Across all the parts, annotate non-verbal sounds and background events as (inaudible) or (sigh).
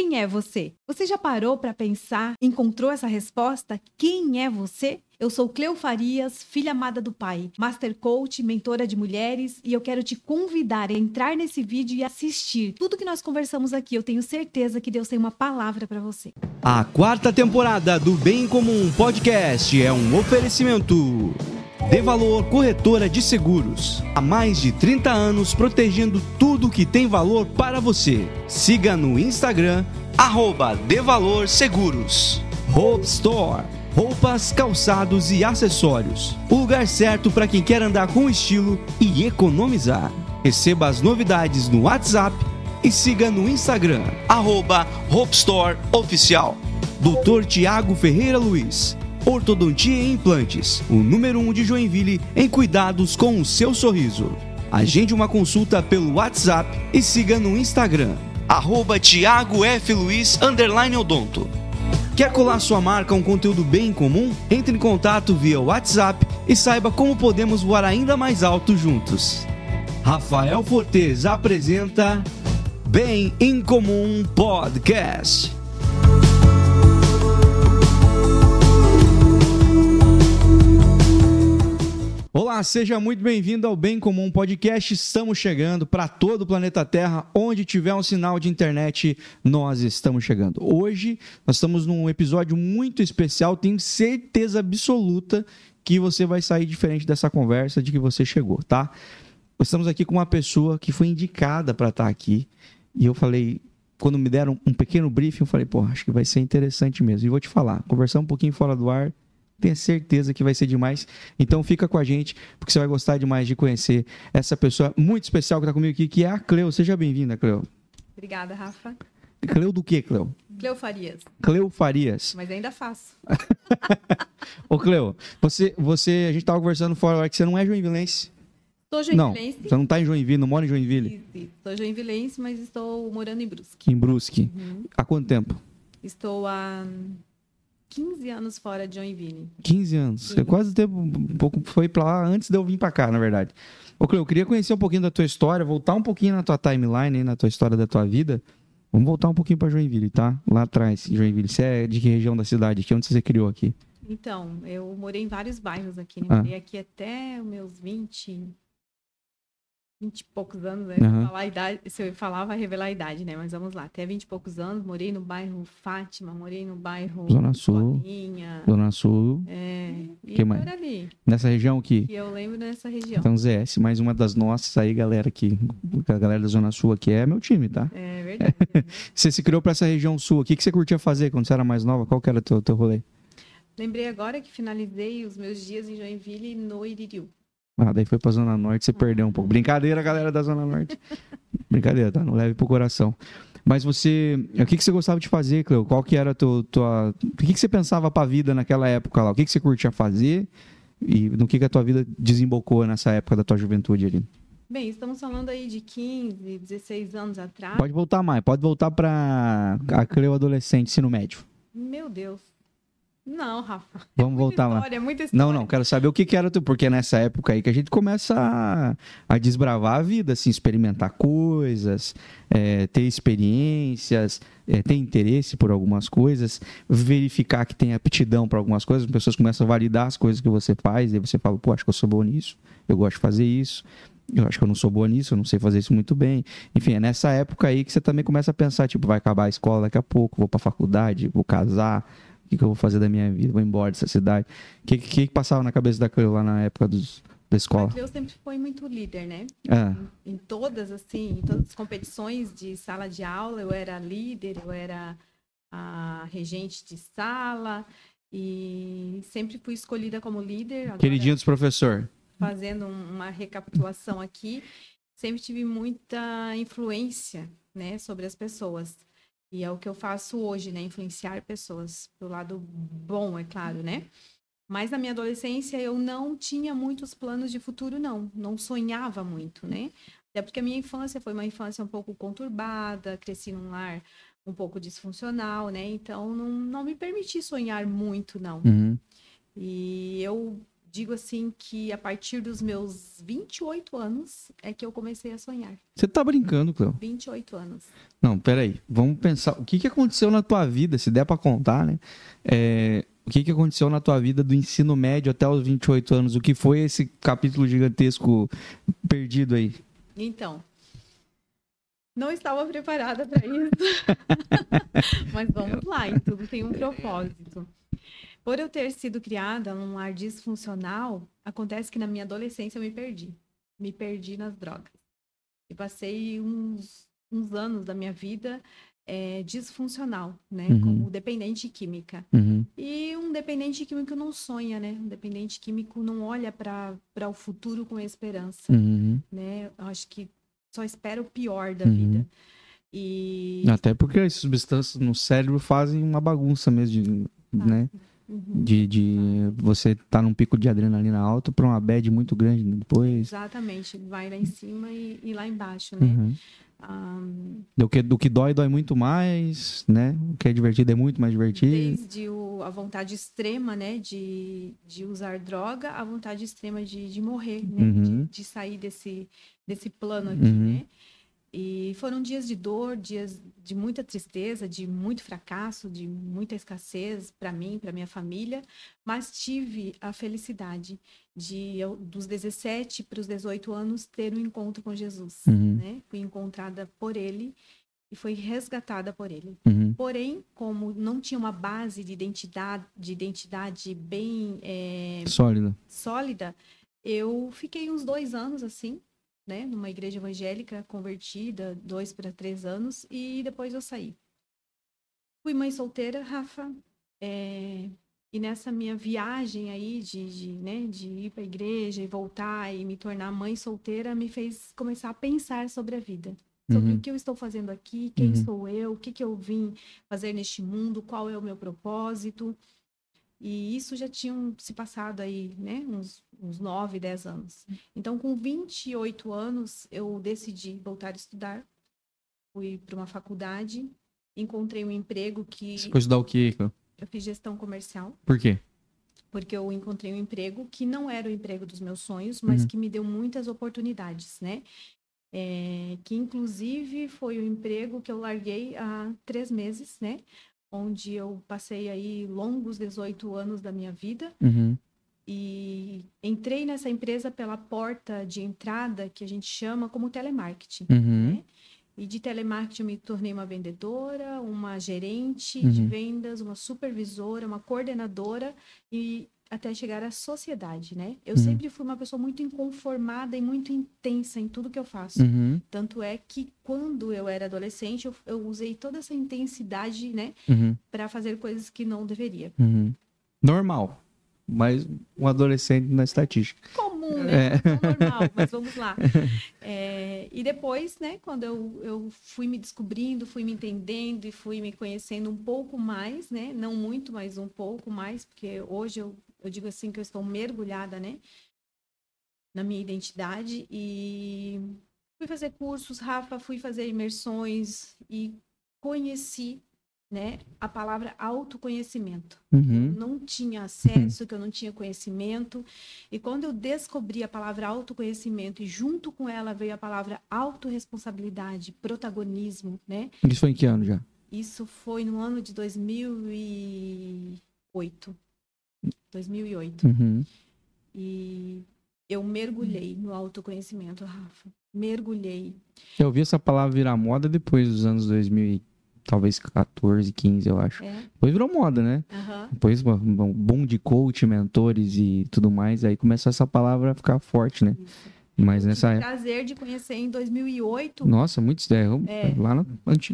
Quem é você? Você já parou para pensar? Encontrou essa resposta? Quem é você? Eu sou Cleo Farias, filha amada do pai, master coach, mentora de mulheres, e eu quero te convidar a entrar nesse vídeo e assistir tudo que nós conversamos aqui. Eu tenho certeza que Deus tem uma palavra para você. A quarta temporada do Bem Comum Podcast é um oferecimento. De Valor Corretora de Seguros. Há mais de 30 anos protegendo tudo que tem valor para você. Siga no Instagram, arroba De Valor Seguros. Hope Store. Roupas, calçados e acessórios. O lugar certo para quem quer andar com estilo e economizar. Receba as novidades no WhatsApp e siga no Instagram, arroba Hope Store Oficial. Doutor Tiago Ferreira Luiz Ortodontia e Implantes, o número 1 um de Joinville em cuidados com o seu sorriso. Agende uma consulta pelo WhatsApp e siga no Instagram, arroba Thiago F. Luiz, Odonto. Quer colar sua marca a um conteúdo bem comum? Entre em contato via WhatsApp e saiba como podemos voar ainda mais alto juntos. Rafael Fortes apresenta Bem em Comum Podcast. Olá, seja muito bem-vindo ao Bem Comum Podcast. Estamos chegando para todo o planeta Terra, onde tiver um sinal de internet, nós estamos chegando. Hoje nós estamos num episódio muito especial, tenho certeza absoluta que você vai sair diferente dessa conversa de que você chegou, tá? Estamos aqui com uma pessoa que foi indicada para estar tá aqui e eu falei, quando me deram um pequeno briefing, eu falei, pô, acho que vai ser interessante mesmo. E vou te falar, conversar um pouquinho fora do ar, tenho certeza que vai ser demais. Então fica com a gente, porque você vai gostar demais de conhecer essa pessoa muito especial que está comigo aqui, que é a Cleo. Seja bem-vinda, Cleo. Obrigada, Rafa. Cleo do que, Cleo? Cleo Farias. Cleo Farias. Mas ainda faço. (laughs) Ô, Cleo, você, você, a gente estava conversando fora que você não é joinvilense. Sou joinvilense. Não, você não está em Joinville, não mora em Joinville? Sim, Sou joinvilense, mas estou morando em Brusque. Em Brusque. Uhum. Há quanto tempo? Estou há 15 anos fora de Joinville. 15 anos. Sim. Você quase tempo, um pouco foi para lá antes de eu vir para cá, na verdade. Ô, Cleo, eu queria conhecer um pouquinho da tua história, voltar um pouquinho na tua timeline, na tua história da tua vida. Vamos voltar um pouquinho para Joinville, tá? Lá atrás, Joinville. Você é de que região da cidade? Que onde você criou aqui? Então, eu morei em vários bairros aqui, né? Ah. Morei aqui até os meus 20, 20 e poucos anos, né? Uhum. Falar a idade, se eu falar, vai revelar a idade, né? Mas vamos lá, até 20 e poucos anos, morei no bairro Fátima, morei no bairro Zona Sul. Zona Sul. É, e que mais? ali. Nessa região aqui? Que eu lembro nessa região. Então, ZS, mais uma das nossas aí, galera aqui. A galera da Zona Sul aqui é meu time, tá? É verdade. (laughs) você se criou para essa região sul. O que, que você curtia fazer quando você era mais nova? Qual que era o teu, teu rolê? Lembrei agora que finalizei os meus dias em Joinville no Iririu. Ah, daí foi pra Zona Norte, você perdeu um pouco. Brincadeira, galera da Zona Norte. (laughs) Brincadeira, tá? Não leve pro coração. Mas você, o que, que você gostava de fazer, Cleo? Qual que era a tua, tua... O que, que você pensava pra vida naquela época lá? O que, que você curtia fazer? E no que, que a tua vida desembocou nessa época da tua juventude ali? Bem, estamos falando aí de 15, 16 anos atrás. Pode voltar mais, pode voltar para a Cleo adolescente, ensino médio. Meu Deus. Não, Rafa. (laughs) Vamos é voltar história, lá. É muita história. Não, não, quero saber o que, que era tu, porque nessa época aí que a gente começa a, a desbravar a vida, assim, experimentar coisas, é, ter experiências, é, ter interesse por algumas coisas, verificar que tem aptidão para algumas coisas, as pessoas começam a validar as coisas que você faz, e você fala, pô, acho que eu sou bom nisso, eu gosto de fazer isso. Eu acho que eu não sou boa nisso, eu não sei fazer isso muito bem. Enfim, é nessa época aí que você também começa a pensar, tipo, vai acabar a escola daqui a pouco, vou para faculdade, vou casar, o que, que eu vou fazer da minha vida? Vou embora dessa cidade. O que, que, que, passava na cabeça da Cleo lá na época dos, da escola? Eu sempre fui muito líder, né? É. Em, em, todas, assim, em todas as competições de sala de aula, eu era líder, eu era a regente de sala e sempre fui escolhida como líder. Queridinho dos professor. Fazendo uma recapitulação aqui, sempre tive muita influência, né, sobre as pessoas. E é o que eu faço hoje, né? Influenciar pessoas pro lado bom, é claro, né? Mas na minha adolescência eu não tinha muitos planos de futuro, não. Não sonhava muito, né? Até porque a minha infância foi uma infância um pouco conturbada, cresci num lar um pouco disfuncional, né? Então não, não me permiti sonhar muito, não. Uhum. E eu digo assim que a partir dos meus 28 anos é que eu comecei a sonhar. Você tá brincando, Cleo? 28 anos. Não, peraí. Vamos pensar. O que, que aconteceu na tua vida, se der pra contar, né? É, o que, que aconteceu na tua vida do ensino médio até os 28 anos? O que foi esse capítulo gigantesco perdido aí? Então, não estava preparada para isso. (laughs) Mas vamos lá, em tudo tem um propósito. Por eu ter sido criada num lar disfuncional, acontece que na minha adolescência eu me perdi. Me perdi nas drogas. E passei uns, uns anos da minha vida é, disfuncional, né? Uhum. Como dependente química. Uhum. E um dependente químico não sonha, né? Um dependente químico não olha para o futuro com esperança, Uhum. né? Eu acho que só espera o pior da Uhum. vida. E Até porque as substâncias no cérebro fazem uma bagunça mesmo, de, né? Uhum. De, de você tá num pico de adrenalina alto pra uma bad muito grande depois. Exatamente, vai lá em cima e, e lá embaixo, né? Uhum. Ah, Do, que, do que dói, dói muito mais, né? O que é divertido é muito mais divertido. desde o, a vontade extrema, né, de, de usar droga, a vontade extrema de, de morrer, né? Uhum. De, de sair desse, desse plano aqui, Uhum. né? E foram dias de dor, dias de muita tristeza, de muito fracasso, de muita escassez para mim, para minha família, mas tive a felicidade de, eu, dos 17 para os 18 anos, ter um encontro com Jesus. Uhum. Né? Fui encontrada por ele e fui resgatada por ele. Uhum. Porém, como não tinha uma base de identidade, de identidade bem eh, Sólido. sólida, eu fiquei uns dois anos assim, né, numa igreja evangélica convertida, dois para três anos, e depois eu saí. Fui mãe solteira, Rafa, é, e nessa minha viagem aí de, de, né, de ir para a igreja e voltar e me tornar mãe solteira, me fez começar a pensar sobre a vida. Sobre Uhum. o que eu estou fazendo aqui, quem Uhum. sou eu, o que, que eu vim fazer neste mundo, qual é o meu propósito. E isso já tinham se passado aí, né, uns, uns 9, 10 anos. Então, com 28 anos, eu decidi voltar a estudar. Fui para uma faculdade, encontrei um emprego que Você foi estudar o quê? Eu fiz gestão comercial, Por quê? porque eu encontrei um emprego que não era o emprego dos meus sonhos, mas Uhum. que me deu muitas oportunidades, né? É, que inclusive foi o emprego que eu larguei há três meses, né? Onde eu passei aí longos 18 anos da minha vida Uhum. e entrei nessa empresa pela porta de entrada que a gente chama como telemarketing. Uhum. né? E de telemarketing eu me tornei uma vendedora, uma gerente de Uhum. vendas, uma supervisora, uma coordenadora e até chegar à sociedade, né? Eu Uhum. sempre fui uma pessoa muito inconformada e muito intensa em tudo que eu faço. Uhum. Tanto é que quando eu era adolescente, eu, eu usei toda essa intensidade, né, Uhum. para fazer coisas que não deveria. Uhum. Normal. Mas um adolescente na estatística. comum, né? É. Normal, (laughs) mas vamos lá. É, e depois, né, quando eu, eu fui me descobrindo, fui me entendendo e fui me conhecendo um pouco mais, né? Não muito, mas um pouco mais, porque hoje eu, eu digo assim que eu estou mergulhada, né? Na minha identidade e fui fazer cursos, Rafa, fui fazer imersões e conheci, né, a palavra autoconhecimento Uhum. não tinha acesso, que eu não tinha conhecimento. E quando eu descobri a palavra autoconhecimento e junto com ela veio a palavra autorresponsabilidade, protagonismo, né? Isso foi em que ano já? Isso foi no ano de 2008. 2008. Uhum. E eu mergulhei no autoconhecimento, Rafa. Mergulhei. Eu vi essa palavra virar moda depois dos anos 2000, e talvez 14, 15, eu acho. É. Depois virou moda, né? Aham. Depois, um boom de coach, mentores e tudo mais. Aí começou essa palavra a ficar forte, né? Isso. Mas nessa época. prazer de conhecer em 2008 Nossa, muito é, É. lá no,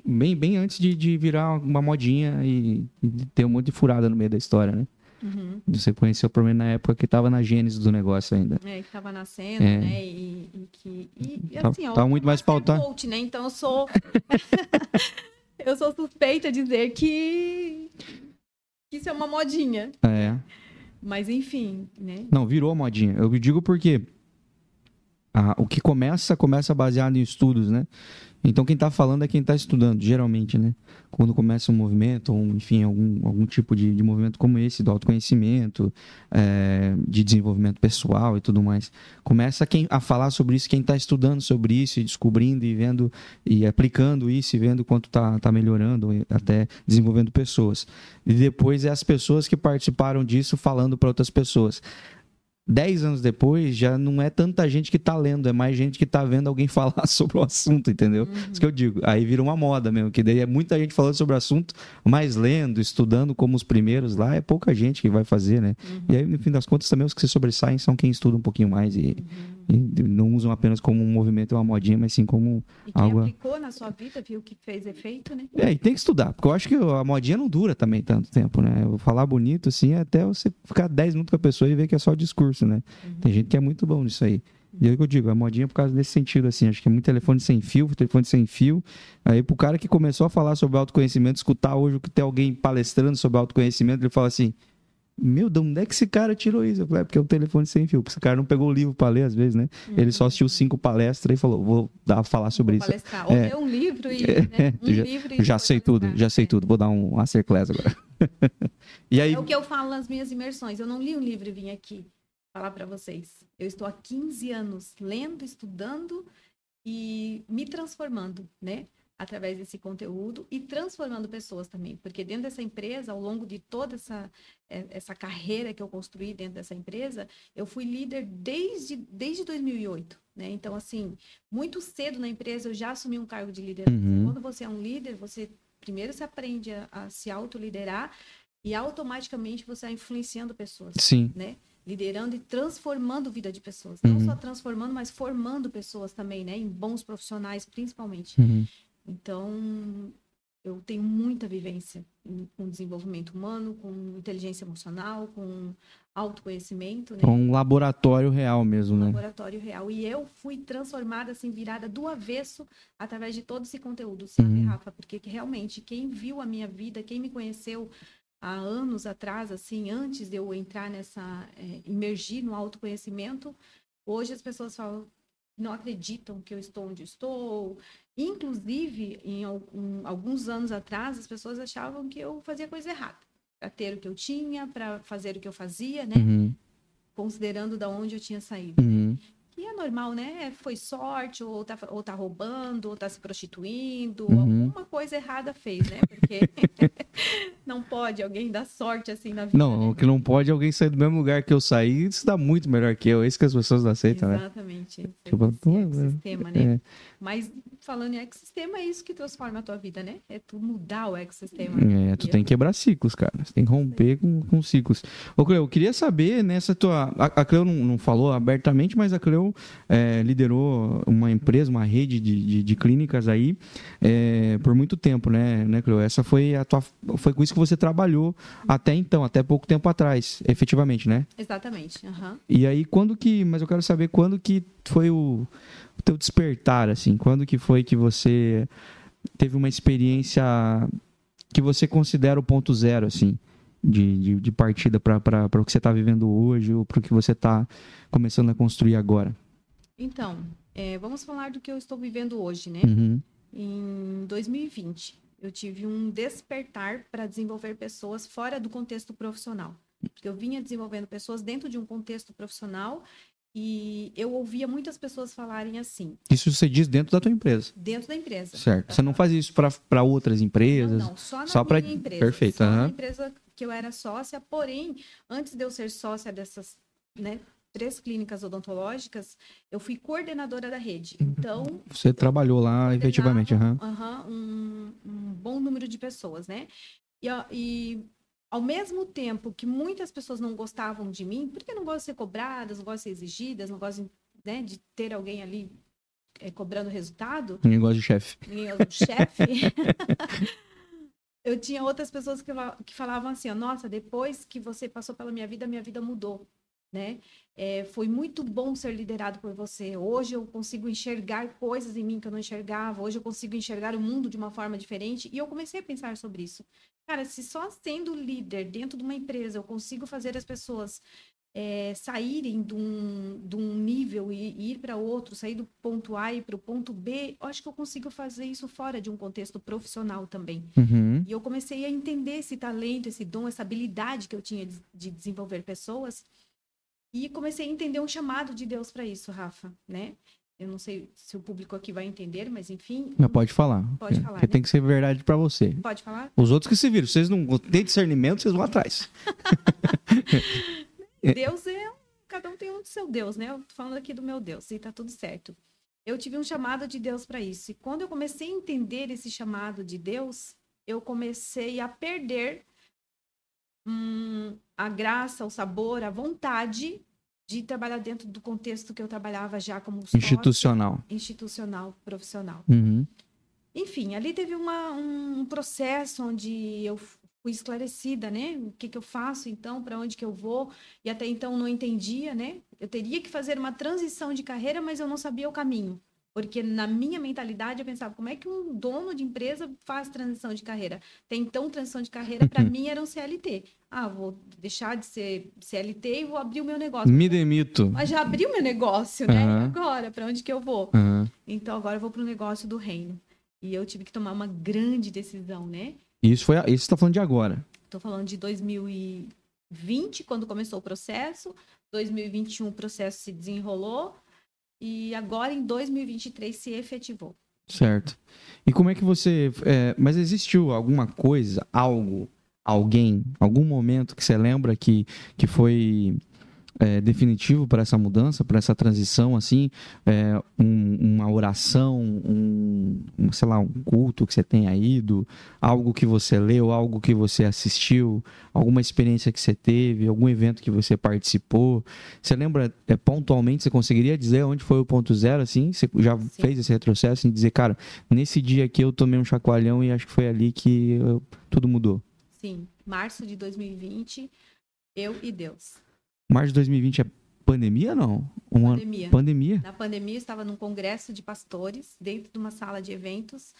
bem, bem antes de, de virar uma modinha e, e ter um monte de furada no meio da história, né? Uhum. Você conheceu por mim na época que tava na gênese do negócio ainda. É, que estava nascendo, É. né? E, e que. E, Tá- assim, ó, tá eu muito mais pautado. coach, né? Então eu sou. (laughs) eu sou suspeita de dizer que. que isso é uma modinha. É. Mas enfim, né? Não, virou modinha. Eu digo porque o que começa, começa baseado em estudos, né? Então quem está falando é quem está estudando, geralmente, né? Quando começa um movimento, ou enfim, algum, algum tipo de, de movimento como esse, do autoconhecimento, é, de desenvolvimento pessoal e tudo mais. Começa quem, a falar sobre isso, quem está estudando sobre isso e descobrindo e vendo e aplicando isso e vendo quanto está tá melhorando, até desenvolvendo pessoas. E depois é as pessoas que participaram disso falando para outras pessoas dez anos depois, já não é tanta gente que tá lendo, é mais gente que tá vendo alguém (laughs) falar sobre o assunto, entendeu? Uhum. Isso que eu digo. Aí vira uma moda mesmo, que daí é muita gente falando sobre o assunto, mas lendo, estudando como os primeiros lá, é pouca gente que vai fazer, né? Uhum. E aí, no fim das contas, também os que se sobressaem são quem estuda um pouquinho mais e, uhum. E não usam apenas como um movimento, uma modinha, mas sim como e quem algo. aplicou na sua vida, viu que fez efeito, né? É, e tem que estudar, porque eu acho que a modinha não dura também tanto tempo, né? Eu falar bonito, assim, é até você ficar 10 minutos com a pessoa e ver que é só discurso, né? Uhum. Tem gente que é muito bom nisso aí. E é o que eu digo, a modinha por causa desse sentido, assim, acho que é muito telefone sem fio, telefone sem fio. Aí pro cara que começou a falar sobre autoconhecimento, escutar hoje que tem alguém palestrando sobre autoconhecimento, ele fala assim, meu, de onde é que esse cara tirou isso? Eu falei, é porque é um telefone sem fio. Esse cara não pegou o livro para ler, às vezes, né? Uhum. Ele só assistiu cinco palestras e falou, vou dar, falar sobre vou isso. Palestrar. Ou é. ler um livro e. (laughs) Né? Um já, livro e já sei tudo, já sei é. tudo. Vou dar um masterclass agora. (laughs) e aí... É o que eu falo nas minhas imersões. Eu não li um livro e vim aqui falar para vocês. Eu estou há 15 anos lendo, estudando e me transformando, né? através desse conteúdo e transformando pessoas também, porque dentro dessa empresa, ao longo de toda essa, é, essa carreira que eu construí dentro dessa empresa, eu fui líder desde, desde 2008, né? Então, assim, muito cedo na empresa eu já assumi um cargo de liderança. Uhum. Quando você é um líder, você primeiro se aprende a, a se autoliderar e automaticamente você vai influenciando pessoas, Sim. né? Liderando e transformando a vida de pessoas. Não uhum. só transformando, mas formando pessoas também, né? Em bons profissionais, principalmente. Uhum. Então, eu tenho muita vivência com desenvolvimento humano, com inteligência emocional, com autoconhecimento. Né? Um laboratório real mesmo, um né? Laboratório real. E eu fui transformada, assim, virada do avesso através de todo esse conteúdo, sabe, uhum. Rafa? Porque realmente, quem viu a minha vida, quem me conheceu há anos atrás, assim, antes de eu entrar nessa, é, imergir no autoconhecimento, hoje as pessoas falam, não acreditam que eu estou onde estou. Inclusive, em alguns anos atrás, as pessoas achavam que eu fazia coisa errada. Para ter o que eu tinha, para fazer o que eu fazia, né? Uhum. Considerando da onde eu tinha saído. Uhum que é normal, né? Foi sorte, ou tá, ou tá roubando, ou tá se prostituindo, uhum. alguma coisa errada fez, né? Porque (laughs) não pode alguém dar sorte assim na vida. Não, né? o que não pode é alguém sair do mesmo lugar que eu saí e se dá muito melhor que eu. É isso que as pessoas não aceitam, né? Exatamente. Tipo, é sistema, né? É. Mas falando em ecossistema, é isso que transforma a tua vida, né? É tu mudar o ecossistema. É, tu tem que quebrar ciclos, cara. Você tem que romper com, com ciclos. Ô, Cleo, eu queria saber nessa tua. A, a Cleo não, não falou abertamente, mas a Cleo é, liderou uma empresa, uma rede de, de, de clínicas aí é, por muito tempo, né, né, Cleo? Essa foi a tua, foi com isso que você trabalhou até então, até pouco tempo atrás, efetivamente, né? Exatamente. Uhum. E aí, quando que, mas eu quero saber quando que foi o, o teu despertar, assim, quando que foi que você teve uma experiência que você considera o ponto zero, assim? de, de, de partida para o que você está vivendo hoje ou para o que você está começando a construir agora? Então, é, vamos falar do que eu estou vivendo hoje, né? Uhum. Em 2020, eu tive um despertar para desenvolver pessoas fora do contexto profissional. Porque eu vinha desenvolvendo pessoas dentro de um contexto profissional e eu ouvia muitas pessoas falarem assim. Isso você diz dentro da tua empresa? Dentro da empresa. Certo. Você não faz isso para outras empresas? Não, não, só na só minha pra... empresa. Perfeito. Só uhum. na empresa que eu era sócia, porém, antes de eu ser sócia dessas, né, três clínicas odontológicas, eu fui coordenadora da rede. Então. Você trabalhou lá efetivamente, uhum. Uhum, um, um, bom número de pessoas, né? E, e, ao mesmo tempo que muitas pessoas não gostavam de mim, porque não gostam de ser cobradas, não gostam de ser exigidas, não gostam né, de ter alguém ali é, cobrando resultado. Ninguém gosta de chefe. Ninguém gosta de chefe. (laughs) eu tinha outras pessoas que, que falavam assim, ó, nossa, depois que você passou pela minha vida, minha vida mudou, né? É, foi muito bom ser liderado por você. Hoje eu consigo enxergar coisas em mim que eu não enxergava. Hoje eu consigo enxergar o mundo de uma forma diferente. E eu comecei a pensar sobre isso. Cara, se só sendo líder dentro de uma empresa eu consigo fazer as pessoas é, saírem de um, de um nível e, e ir para outro, sair do ponto A e para o ponto B, eu acho que eu consigo fazer isso fora de um contexto profissional também. Uhum. E eu comecei a entender esse talento, esse dom, essa habilidade que eu tinha de, de desenvolver pessoas. E comecei a entender um chamado de Deus para isso, Rafa, né? Eu não sei se o público aqui vai entender, mas enfim. Mas pode falar. Pode falar, Porque né? tem que ser verdade pra você. Pode falar? Os outros que se viram. Vocês não têm discernimento, vocês vão atrás. (laughs) Deus é. um- Cada um tem um do seu Deus, né? Eu tô falando aqui do meu Deus, e tá tudo certo. Eu tive um chamado de Deus para isso. E quando eu comecei a entender esse chamado de Deus, eu comecei a perder hum, a graça, o sabor, a vontade de trabalhar dentro do contexto que eu trabalhava já como Institucional. institucional, profissional. Uhum. Enfim, ali teve uma- um processo onde eu fui esclarecida, né? O que, que eu faço então, para onde que eu vou? E até então não entendia, né? Eu teria que fazer uma transição de carreira, mas eu não sabia o caminho. Porque na minha mentalidade eu pensava, como é que um dono de empresa faz transição de carreira? Até então, transição de carreira para mim era um CLT. Ah, vou deixar de ser CLT e vou abrir o meu negócio. Me demito. Mas já abri o meu negócio, né? Aham. agora, para onde que eu vou? Uhum. Então agora eu vou para o negócio do reino. E eu tive que tomar uma grande decisão, né? Isso foi. Isso você tá falando de agora. Estou falando de 2020, quando começou o processo. 2021 o processo se desenrolou. E agora em 2023 se efetivou. Certo. E como é que você. é, mas existiu alguma coisa, algo, alguém, algum momento que você lembra que, que foi é, definitivo para essa mudança, para essa transição, assim? É, um- uma oração, um, um, sei lá, um culto que você tenha ido, algo que você leu, algo que você assistiu, alguma experiência que você teve, algum evento que você participou? Você lembra é, pontualmente, você conseguiria dizer onde foi o ponto zero, assim? Você já Sim. fez esse retrocesso em dizer, cara, nesse dia aqui eu tomei um chacoalhão e acho que foi ali que eu- tudo mudou. Sim, março de 2020, eu e Deus. Março de 2020 é pandemia, não? Um ano... Pandemia. Pandemia? Na pandemia, eu estava num congresso de pastores, dentro de uma sala de eventos.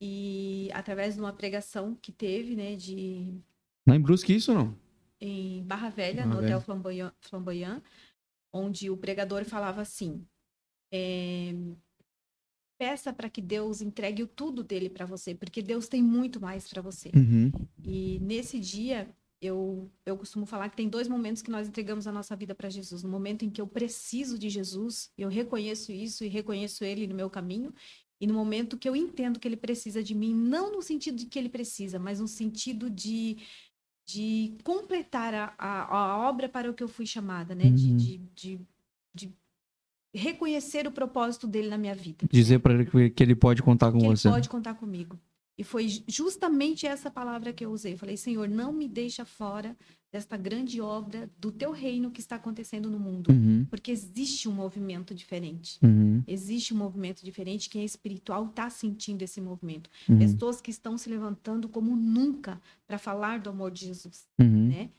E através de uma pregação que teve, né, de é em Brusque isso, não? em Barra Velha, Barra no Velha. Hotel Flamboyant, Flamboyant, onde o pregador falava assim: é, peça para que Deus entregue o tudo dele para você, porque Deus tem muito mais para você. Uhum. E nesse dia, eu, eu costumo falar que tem dois momentos que nós entregamos a nossa vida para Jesus. No momento em que eu preciso de Jesus, eu reconheço isso e reconheço Ele no meu caminho. E no momento que eu entendo que Ele precisa de mim, não no sentido de que Ele precisa, mas no sentido de, de completar a, a, a obra para o que eu fui chamada, né? De, Uhum. de, de, de reconhecer o propósito dele na minha vida. Dizer pra ele que- que ele pode contar com que você. ele pode contar comigo. E foi justamente essa palavra que eu usei. Eu falei, Senhor, não me deixa fora desta grande obra do teu reino que está acontecendo no mundo. Uhum. Porque existe um movimento diferente. Uhum. Existe um movimento diferente. Quem é espiritual está sentindo esse movimento. Uhum. Pessoas que estão se levantando como nunca para falar do amor de Jesus. Uhum. né?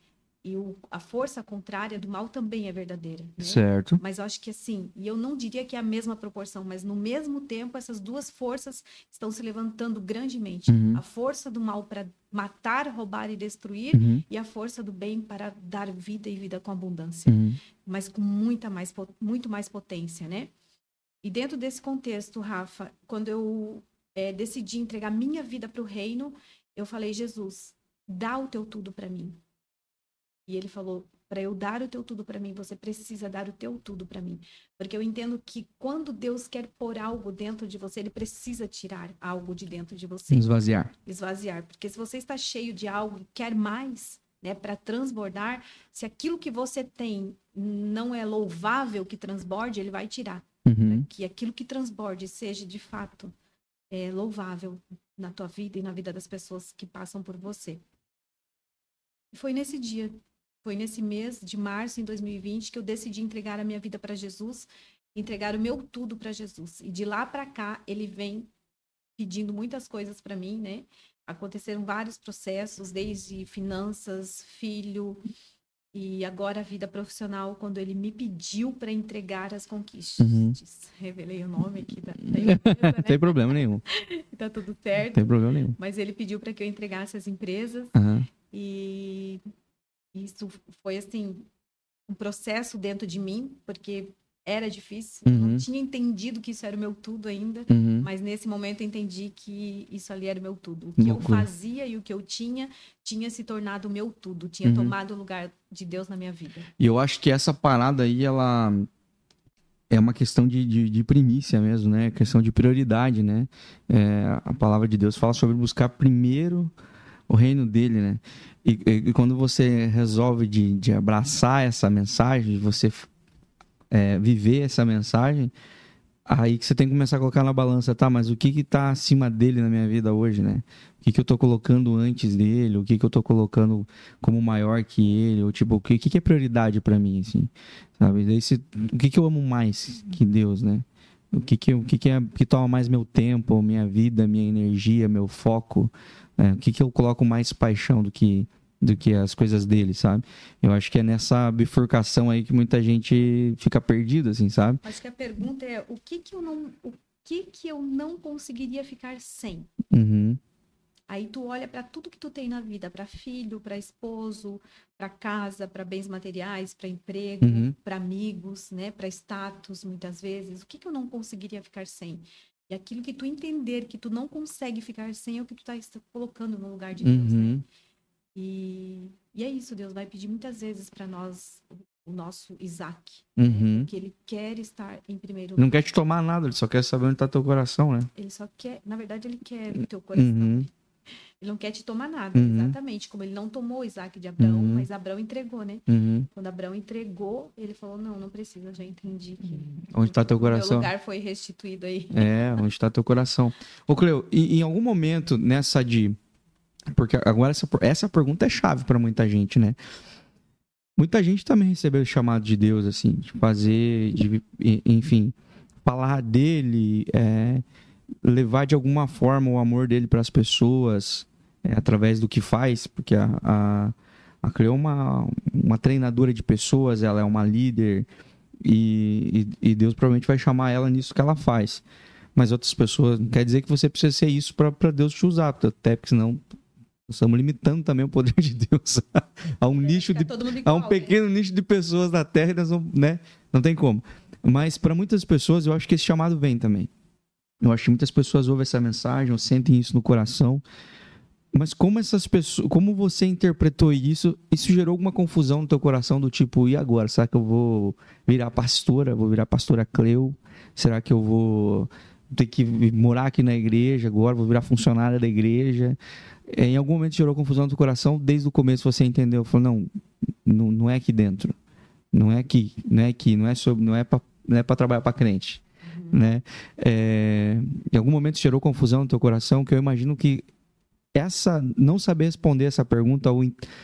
E o- a força contrária do mal também é verdadeira. né? Certo. Mas eu acho que assim, e eu não diria que é a mesma proporção, mas no mesmo tempo essas duas forças estão se levantando grandemente. Uhum. A força do mal para matar, roubar e destruir Uhum. e a força do bem para dar vida e vida com abundância, Uhum. mas com muita mais muito mais potência, né? E dentro desse contexto, Rafa, quando eu eh, decidi entregar minha vida para o reino, eu falei Jesus, dá o teu tudo para mim. E ele falou: para eu dar o teu tudo para mim, você precisa dar o teu tudo para mim. Porque eu entendo que quando Deus quer pôr algo dentro de você, ele precisa tirar algo de dentro de você, Esvaziar. esvaziar. Porque se você está cheio de algo e quer mais, né, para transbordar, se aquilo que você tem não é louvável que transborde, ele vai tirar. Uhum. Que aquilo que transborde seja de fato é, louvável na tua vida e na vida das pessoas que passam por você. E foi nesse dia, foi nesse mês de março em 2020 que eu decidi entregar a minha vida para Jesus, entregar o meu tudo para Jesus. E de lá para cá ele vem pedindo muitas coisas para mim, né? Aconteceram vários processos, desde finanças, filho e agora a vida profissional, quando ele me pediu para entregar as conquistas. Uhum. Revelei o nome aqui da, da empresa, Não né? tem problema nenhum. (laughs) Tá tudo Não certo. tem problema nenhum. Mas ele pediu para que eu entregasse as empresas Aham. e isso foi assim um processo dentro de mim, porque era difícil. Uhum. Não tinha entendido que isso era o meu tudo ainda. Uhum. Mas nesse momento eu entendi que isso ali era o meu tudo. O que eu fazia e o que eu tinha tinha se tornado o meu tudo, tinha Uhum. tomado o lugar de Deus na minha vida. E eu acho que essa parada aí, ela é uma questão de, de, de primícia mesmo, né? Questão de prioridade, né? É, a palavra de Deus fala sobre buscar primeiro o reino dele, né? E, e- quando você resolve de, de abraçar essa mensagem, você é, viver essa mensagem, aí que você tem que começar a colocar na balança, tá? Mas o que que tá acima dele na minha vida hoje, né? O que que eu tô colocando antes dele? O que que eu tô colocando como maior que ele? Ou tipo, o que, que é prioridade pra mim, assim? Sabe? O que que eu amo mais que Deus, né? O que que, o que, que, é, que toma mais meu tempo, minha vida, minha energia, meu foco? né? O que que eu coloco mais paixão do que do que as coisas dele, sabe? Eu acho que é nessa bifurcação aí que muita gente fica perdida, assim, sabe? Acho que a pergunta é o que que eu não, o que que eu não conseguiria ficar sem? Uhum, Aí tu olha para tudo que tu tem na vida, para filho, para esposo, para casa, para bens materiais, para emprego, Uhum. para amigos, né, para status, muitas vezes. O que que eu não conseguiria ficar sem? E aquilo que tu entender que tu não consegue ficar sem é o que tu tá colocando no lugar de Deus, né? uhum, E, e é isso, Deus vai pedir muitas vezes para nós o- nosso Isaac, uhum. que ele quer estar em primeiro Não lugar. quer te tomar nada, ele só quer saber onde tá teu coração, né? Ele só quer, na verdade, ele quer o teu coração. Uhum, Ele não quer te tomar nada, Uhum. exatamente. Como ele não tomou o Isaac de Abraão, Uhum. mas Abraão entregou, né? uhum. Quando Abraão entregou, ele falou: Não, não precisa, já entendi que Onde tá teu o coração? lugar foi restituído aí. É, onde está teu coração. Ô, Cleo, e em algum momento nessa de. Porque agora essa, essa pergunta é chave para muita gente, né? Muita gente também recebeu o chamado de Deus, assim, de fazer, de, enfim, falar dele, é, levar de alguma forma o amor dele para as pessoas, é, através do que faz, porque a, a, a Cleo é uma, uma treinadora de pessoas, ela é uma líder, e, e, e Deus provavelmente vai chamar ela nisso que ela faz mas outras pessoas. Não quer dizer que você precisa ser isso para Deus te usar, até porque senão estamos limitando também o poder de Deus (laughs) a um nicho de a um né? pequeno nicho de pessoas na Terra, e nós vamos, né? Não tem como. Mas para muitas pessoas, eu acho que esse chamado vem também. Eu acho que muitas pessoas ouvem essa mensagem, ou sentem isso no coração. Mas como essas pessoas, como você interpretou isso? Isso gerou alguma confusão no teu coração do tipo, e agora? Será que eu vou virar pastora? Vou virar pastora Cleo? Será que eu vou ter que morar aqui na igreja agora? Vou virar funcionária da igreja? É, Em algum momento gerou confusão no teu coração? Desde o começo você entendeu? Falou, não, não, não é aqui dentro. Não é aqui, não é aqui, não é sobre, não é para não é para trabalhar para crente, né? É, em algum momento gerou confusão no teu coração, que eu imagino que essa não saber responder essa pergunta ou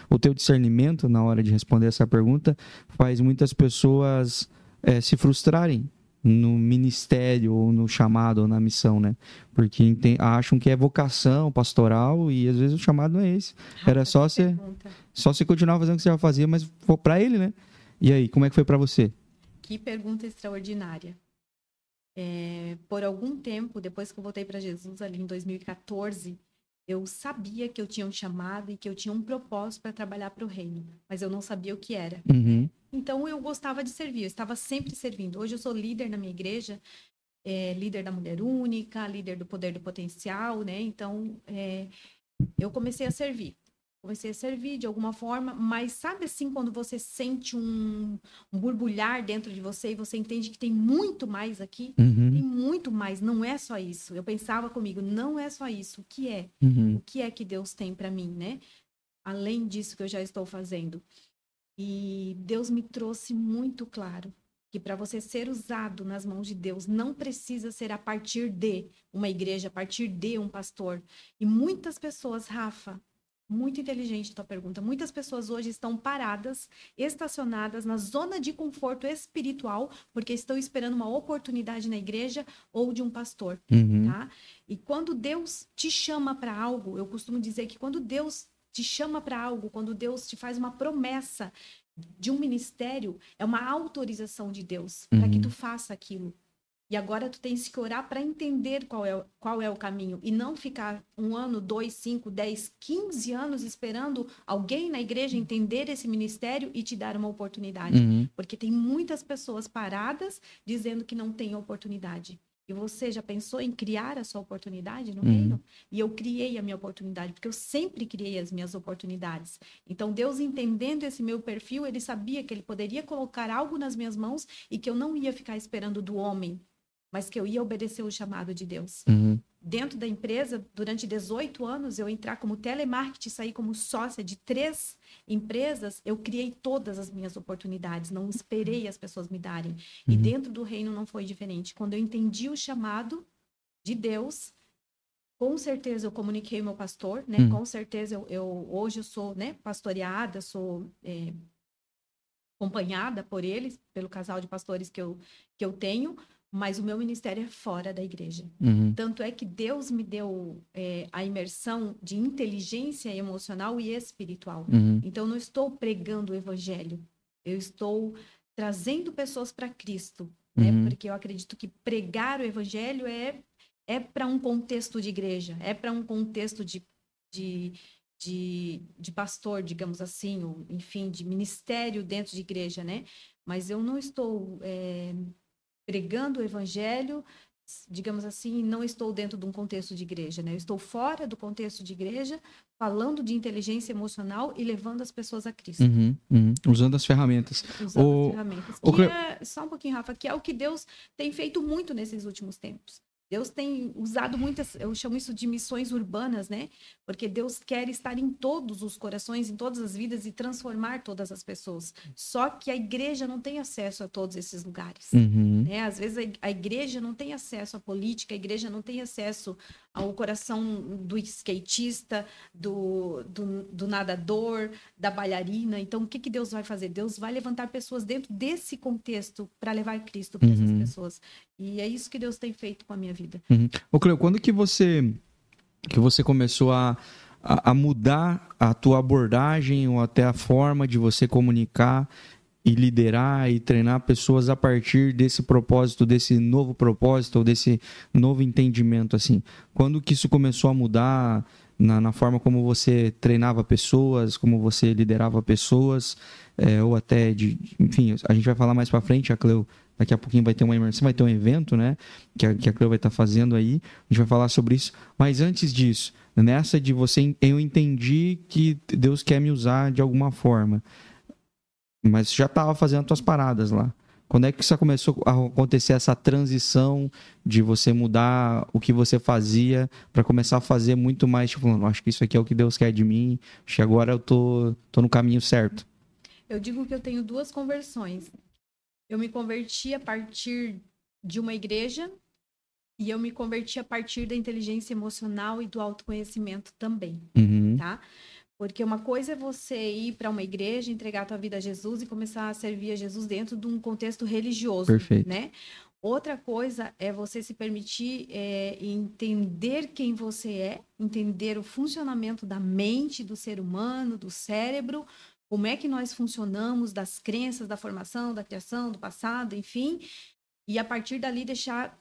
o teu discernimento na hora de responder essa pergunta faz muitas pessoas é, se frustrarem no ministério ou no chamado ou na missão, né? Porque acham que é vocação pastoral e às vezes o chamado não é esse. Era Rafa, só pergunta. Só você continuar fazendo o que você já fazia, mas for para ele, né? E aí, como é que foi para você? Que pergunta extraordinária. É, por algum tempo, depois que eu voltei para Jesus, ali em 2014, eu sabia que eu tinha um chamado e que eu tinha um propósito para trabalhar para o reino, mas eu não sabia o que era. Uhum. Então eu gostava de servir, eu estava sempre servindo. Hoje eu sou líder na minha igreja, é, líder da mulher única, líder do poder do potencial, né? Então é, eu comecei a servir. Comecei a servir de alguma forma, mas sabe assim, quando você sente um, um borbulhar dentro de você e você entende que tem muito mais aqui? Uhum. Muito mais, não é só isso. Eu pensava comigo, não é só isso. O que é? Uhum. o que é que Deus tem para mim, né? Além disso que eu já estou fazendo. E Deus me trouxe muito claro que para você ser usado nas mãos de Deus não precisa ser a partir de uma igreja, a partir de um pastor. E muitas pessoas, Rafa, muito inteligente a tua pergunta. Muitas pessoas hoje estão paradas, estacionadas na zona de conforto espiritual, porque estão esperando uma oportunidade na igreja ou de um pastor Uhum. tá? E quando Deus te chama para algo, eu costumo dizer que quando Deus te chama para algo, quando Deus te faz uma promessa de um ministério, é uma autorização de Deus para que Uhum. tu faça aquilo. E agora tu tens que orar para entender qual é, qual é o caminho e não ficar um ano, dois, cinco, dez, quinze anos esperando alguém na igreja entender esse ministério e te dar uma oportunidade. Uhum. Porque tem muitas pessoas paradas dizendo que não tem oportunidade. E você já pensou em criar a sua oportunidade no Uhum. reino? E eu criei a minha oportunidade, porque eu sempre criei as minhas oportunidades. Então, Deus entendendo esse meu perfil, ele sabia que ele poderia colocar algo nas minhas mãos e que eu não ia ficar esperando do homem, mas que eu ia obedecer o chamado de Deus. Uhum. Dentro da empresa, durante 18 anos, eu entrar como telemarketing, sair como sócia de três empresas, eu criei todas as minhas oportunidades, não esperei as pessoas me darem. E Uhum. dentro do reino não foi diferente. Quando eu entendi o chamado de Deus, com certeza eu comuniquei o meu pastor, né? Hum. Com certeza eu, eu- hoje eu sou, né, pastoreada, sou é, acompanhada por eles, pelo casal de pastores que eu, que eu tenho, mas o meu ministério é fora da igreja. Uhum. Tanto é que Deus me deu é, a imersão de inteligência emocional e espiritual. Uhum. Então, não estou pregando o evangelho, eu estou trazendo pessoas para Cristo, né? Uhum. Porque eu acredito que pregar o evangelho é, é para um contexto de igreja, é para um contexto de, de, de, de pastor, digamos assim, ou, enfim, de ministério dentro de igreja, né? Mas eu não estou é, pregando o evangelho, digamos assim, não estou dentro de um contexto de igreja, né? Eu estou fora do contexto de igreja, falando de inteligência emocional e levando as pessoas a Cristo, Uhum. Uhum. Usando as ferramentas. usando O- as ferramentas. o é, só um pouquinho, Rafa, que é o que Deus tem feito muito nesses últimos tempos. Deus tem usado muitas, eu chamo isso de missões urbanas, né? Porque Deus quer estar em todos os corações, em todas as vidas e transformar todas as pessoas. Só que a igreja não tem acesso a todos esses lugares. Uhum. né? Às vezes a ig- a igreja não tem acesso à política, a igreja não tem acesso ao coração do skatista, do, do, do nadador, da bailarina. Então, o que, que Deus vai fazer? Deus vai levantar pessoas dentro desse contexto para levar Cristo para essas Uhum. pessoas. E é isso que Deus tem feito com a minha vida. Ô, Cleo, quando que você que você começou a, a, a mudar a tua abordagem ou até a forma de você comunicar e liderar e treinar pessoas a partir desse propósito, desse novo propósito ou desse novo entendimento assim? Quando que isso começou a mudar na, na forma como você treinava pessoas, como você liderava pessoas, é, ou até de, enfim, a gente vai falar mais para frente, a Cleo daqui a pouquinho vai ter uma imersão, vai ter um evento, né, que a, que a Cleo vai estar fazendo aí, a gente vai falar sobre isso, mas antes disso, nessa de você, eu entendi que Deus quer me usar de alguma forma, mas já estava fazendo as tuas paradas lá. Quando é que isso começou a acontecer essa transição de você mudar o que você fazia para começar a fazer muito mais, tipo, "Não, acho que isso aqui é o que Deus quer de mim, acho que agora eu tô, tô no caminho certo. Eu digo que eu tenho duas conversões. Eu me converti a partir de uma igreja e eu me converti a partir da inteligência emocional e do autoconhecimento também. Uhum. tá? Porque uma coisa é você ir para uma igreja, entregar a tua vida a Jesus e começar a servir a Jesus dentro de um contexto religioso, Perfeito. né? Outra coisa é você se permitir é, entender quem você é, entender o funcionamento da mente do ser humano, do cérebro, como é que nós funcionamos, das crenças, da formação, da criação, do passado, enfim, e a partir dali deixar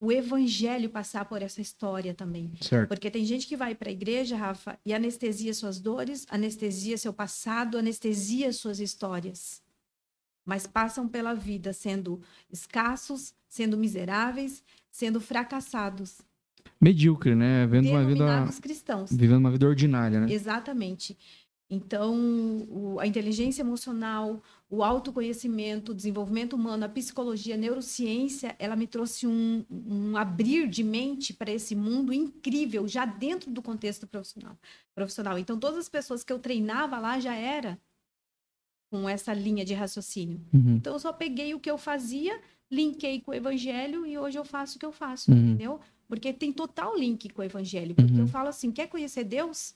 o evangelho passar por essa história também. Certo. Porque tem gente que vai para a igreja, Rafa, e anestesia suas dores, anestesia seu passado, anestesia suas histórias. Mas passam pela vida sendo escassos, sendo miseráveis, sendo fracassados, Medíocre, né? Vendo uma vida, cristãos. vivendo uma vida ordinária, né? Exatamente. Então, o- a inteligência emocional, o autoconhecimento, o desenvolvimento humano, a psicologia, a neurociência, ela me trouxe um, um abrir de mente para esse mundo incrível, já dentro do contexto profissional. profissional. Então, todas as pessoas que eu treinava lá já era com essa linha de raciocínio. Uhum. Então, eu só peguei o que eu fazia, linkei com o evangelho e hoje eu faço o que eu faço, Uhum. entendeu? Porque tem total link com o evangelho. Porque Uhum. eu falo assim, quer conhecer Deus?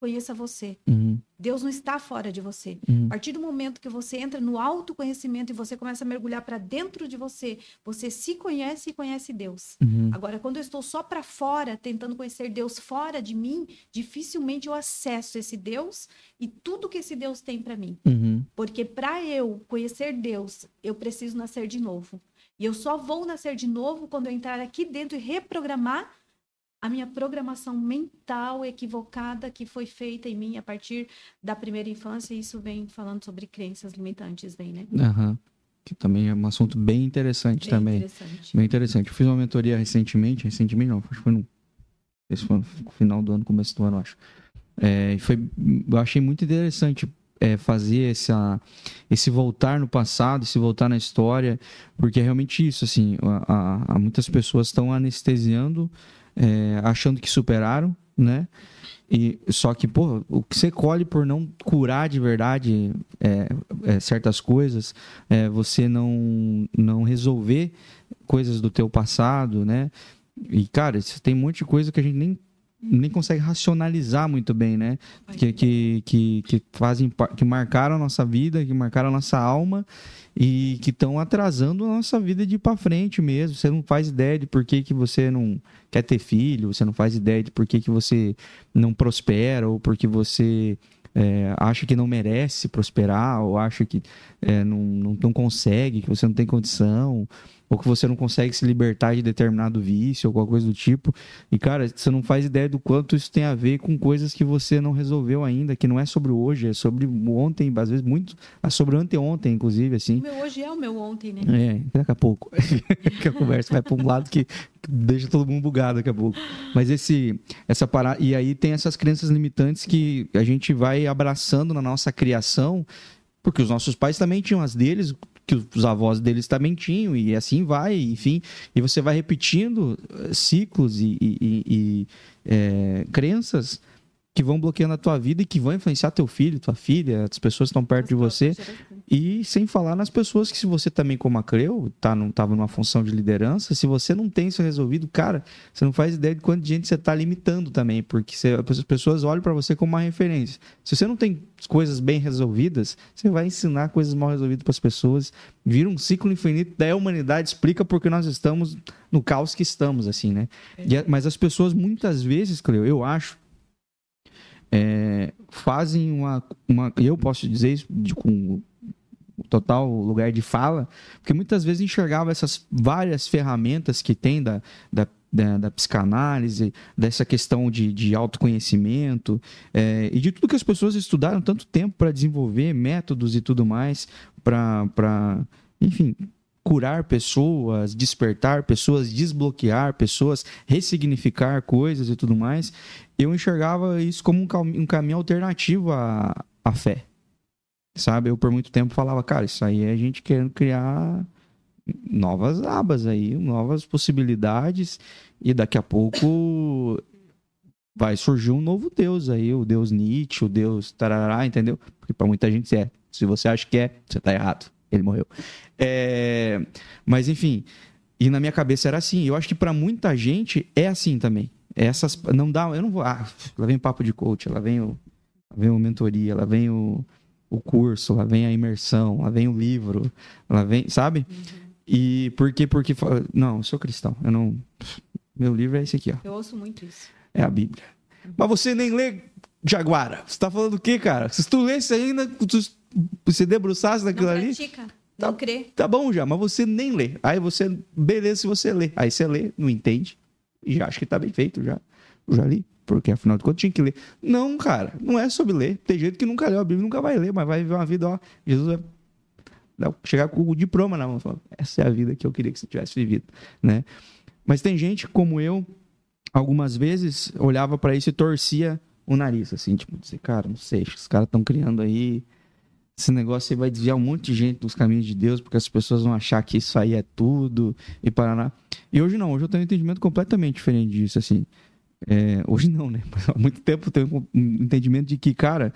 Conheça você. Uhum. Deus não está fora de você. Uhum. A partir do momento que você entra no autoconhecimento e você começa a mergulhar para dentro de você, você se conhece e conhece Deus. Uhum. Agora, quando eu estou só para fora, tentando conhecer Deus fora de mim, dificilmente eu acesso esse Deus e tudo que esse Deus tem para mim. Uhum. Porque para eu conhecer Deus, eu preciso nascer de novo. E eu só vou nascer de novo quando eu entrar aqui dentro e reprogramar a minha programação mental equivocada que foi feita em mim a partir da primeira infância. E isso vem falando sobre crenças limitantes, vem, né? Uhum. Que também é um assunto bem interessante bem também. Interessante. Bem interessante. Eu fiz uma mentoria recentemente, recentemente não, acho que foi no, esse foi no final do ano, começo do ano, acho. É, foi, eu achei muito interessante é, fazer essa, esse voltar no passado, esse voltar na história, porque é realmente isso, assim, a, a, a muitas pessoas estão anestesiando é, achando que superaram, né? E, só que, pô, o que você colhe por não curar de verdade é, é, certas coisas, é, você não, não resolver coisas do teu passado, né? E, cara, tem um monte de coisa que a gente nem nem consegue racionalizar muito bem, né? Que, que, que, que, fazem que marcaram a nossa vida, que marcaram a nossa alma e que estão atrasando a nossa vida de ir para frente mesmo. Você não faz ideia de por que, que você não quer ter filho, você não faz ideia de por que, que você não prospera ou porque você é, acha que não merece prosperar ou acha que é, não, não, não consegue, que você não tem condição ou que você não consegue se libertar de determinado vício ou qualquer coisa do tipo. E, cara, você não faz ideia do quanto isso tem a ver com coisas que você não resolveu ainda, que não é sobre hoje, é sobre ontem, às vezes muito, é sobre anteontem, inclusive, assim. O meu hoje é o meu ontem, né? É, daqui a pouco. (laughs) que a conversa vai para um lado que deixa todo mundo bugado daqui a pouco. Mas esse, essa parada. E aí tem essas crenças limitantes que a gente vai abraçando na nossa criação, porque os nossos pais também tinham as deles, que os avós deles também tinham, e assim vai, enfim. E você vai repetindo eh, ciclos e, e, e é, crenças que vão bloqueando a tua vida e que vão influenciar teu filho, tua filha, as pessoas que estão perto de você. E sem falar nas pessoas que, se você também, como a Creu, tá, não estava numa função de liderança, se você não tem isso resolvido, cara, você não faz ideia de quanta gente você está limitando também, porque você, as pessoas olham para você como uma referência. Se você não tem coisas bem resolvidas, você vai ensinar coisas mal resolvidas para as pessoas, vira um ciclo infinito da humanidade, explica porque nós estamos no caos que estamos, assim, né? E, mas as pessoas, muitas vezes, Cleo, eu acho, é, fazem uma, uma. Eu posso dizer isso de, com total lugar de fala, porque muitas vezes enxergava essas várias ferramentas que tem da, da, da, da psicanálise, dessa questão de, de autoconhecimento é, e de tudo que as pessoas estudaram tanto tempo para desenvolver métodos e tudo mais, para, enfim, curar pessoas, despertar pessoas, desbloquear pessoas, ressignificar coisas e tudo mais, eu enxergava isso como um, um caminho alternativo à, à fé. Sabe? Eu por muito tempo falava, cara, isso aí é a gente querendo criar novas abas aí, novas possibilidades, e daqui a pouco vai surgir um novo Deus aí, o Deus Nietzsche, o Deus tarará, entendeu? Porque para muita gente é. Se você acha que é, você tá errado. Ele morreu. É... Mas enfim, e na minha cabeça era assim. Eu acho que para muita gente é assim também. Essas não dá, eu não vou. Ah, lá vem o papo de coach, lá vem o, lá vem o mentoria, lá vem o, o curso, lá vem a imersão, lá vem o livro, lá vem, sabe? Uhum. E por quê? Porque não, eu sou cristão. Eu não meu livro é esse aqui, ó. Eu ouço muito isso. É a Bíblia. Uhum. Mas você nem lê Jaguara. Você tá falando o quê, cara? Se tu lesse ainda, tu, você debruçasse naquilo ali. Pratica. Não tá, crê. Tá bom já, mas você nem lê. Aí você, beleza se você lê. Aí você lê, não entende, e já acha que tá bem feito já. Eu já li, porque afinal de contas tinha que ler. Não, cara, não é sobre ler. Tem gente que nunca leu a Bíblia, nunca vai ler, mas vai viver uma vida, ó. Jesus vai chegar com o diploma na mão, falando, essa é a vida que eu queria que você tivesse vivido, né? Mas tem gente como eu, algumas vezes olhava para isso e torcia o nariz, assim, tipo, dizer, cara, não sei, os caras estão criando aí esse negócio aí vai desviar um monte de gente dos caminhos de Deus, porque as pessoas vão achar que isso aí é tudo e paraná. E hoje não, hoje eu tenho um entendimento completamente diferente disso, assim. É, hoje não, né? (laughs) Há muito tempo eu tenho um entendimento de que, cara,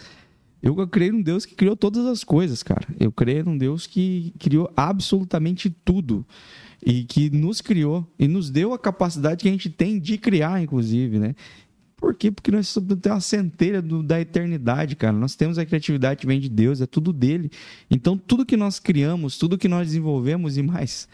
eu creio num Deus que criou todas as coisas, cara. Eu creio num Deus que criou absolutamente tudo. E que nos criou e nos deu a capacidade que a gente tem de criar, inclusive, né? Por quê? Porque nós temos uma centelha do, da eternidade, cara. Nós temos a criatividade que vem de Deus, é tudo dele. Então, tudo que nós criamos, tudo que nós desenvolvemos e mais,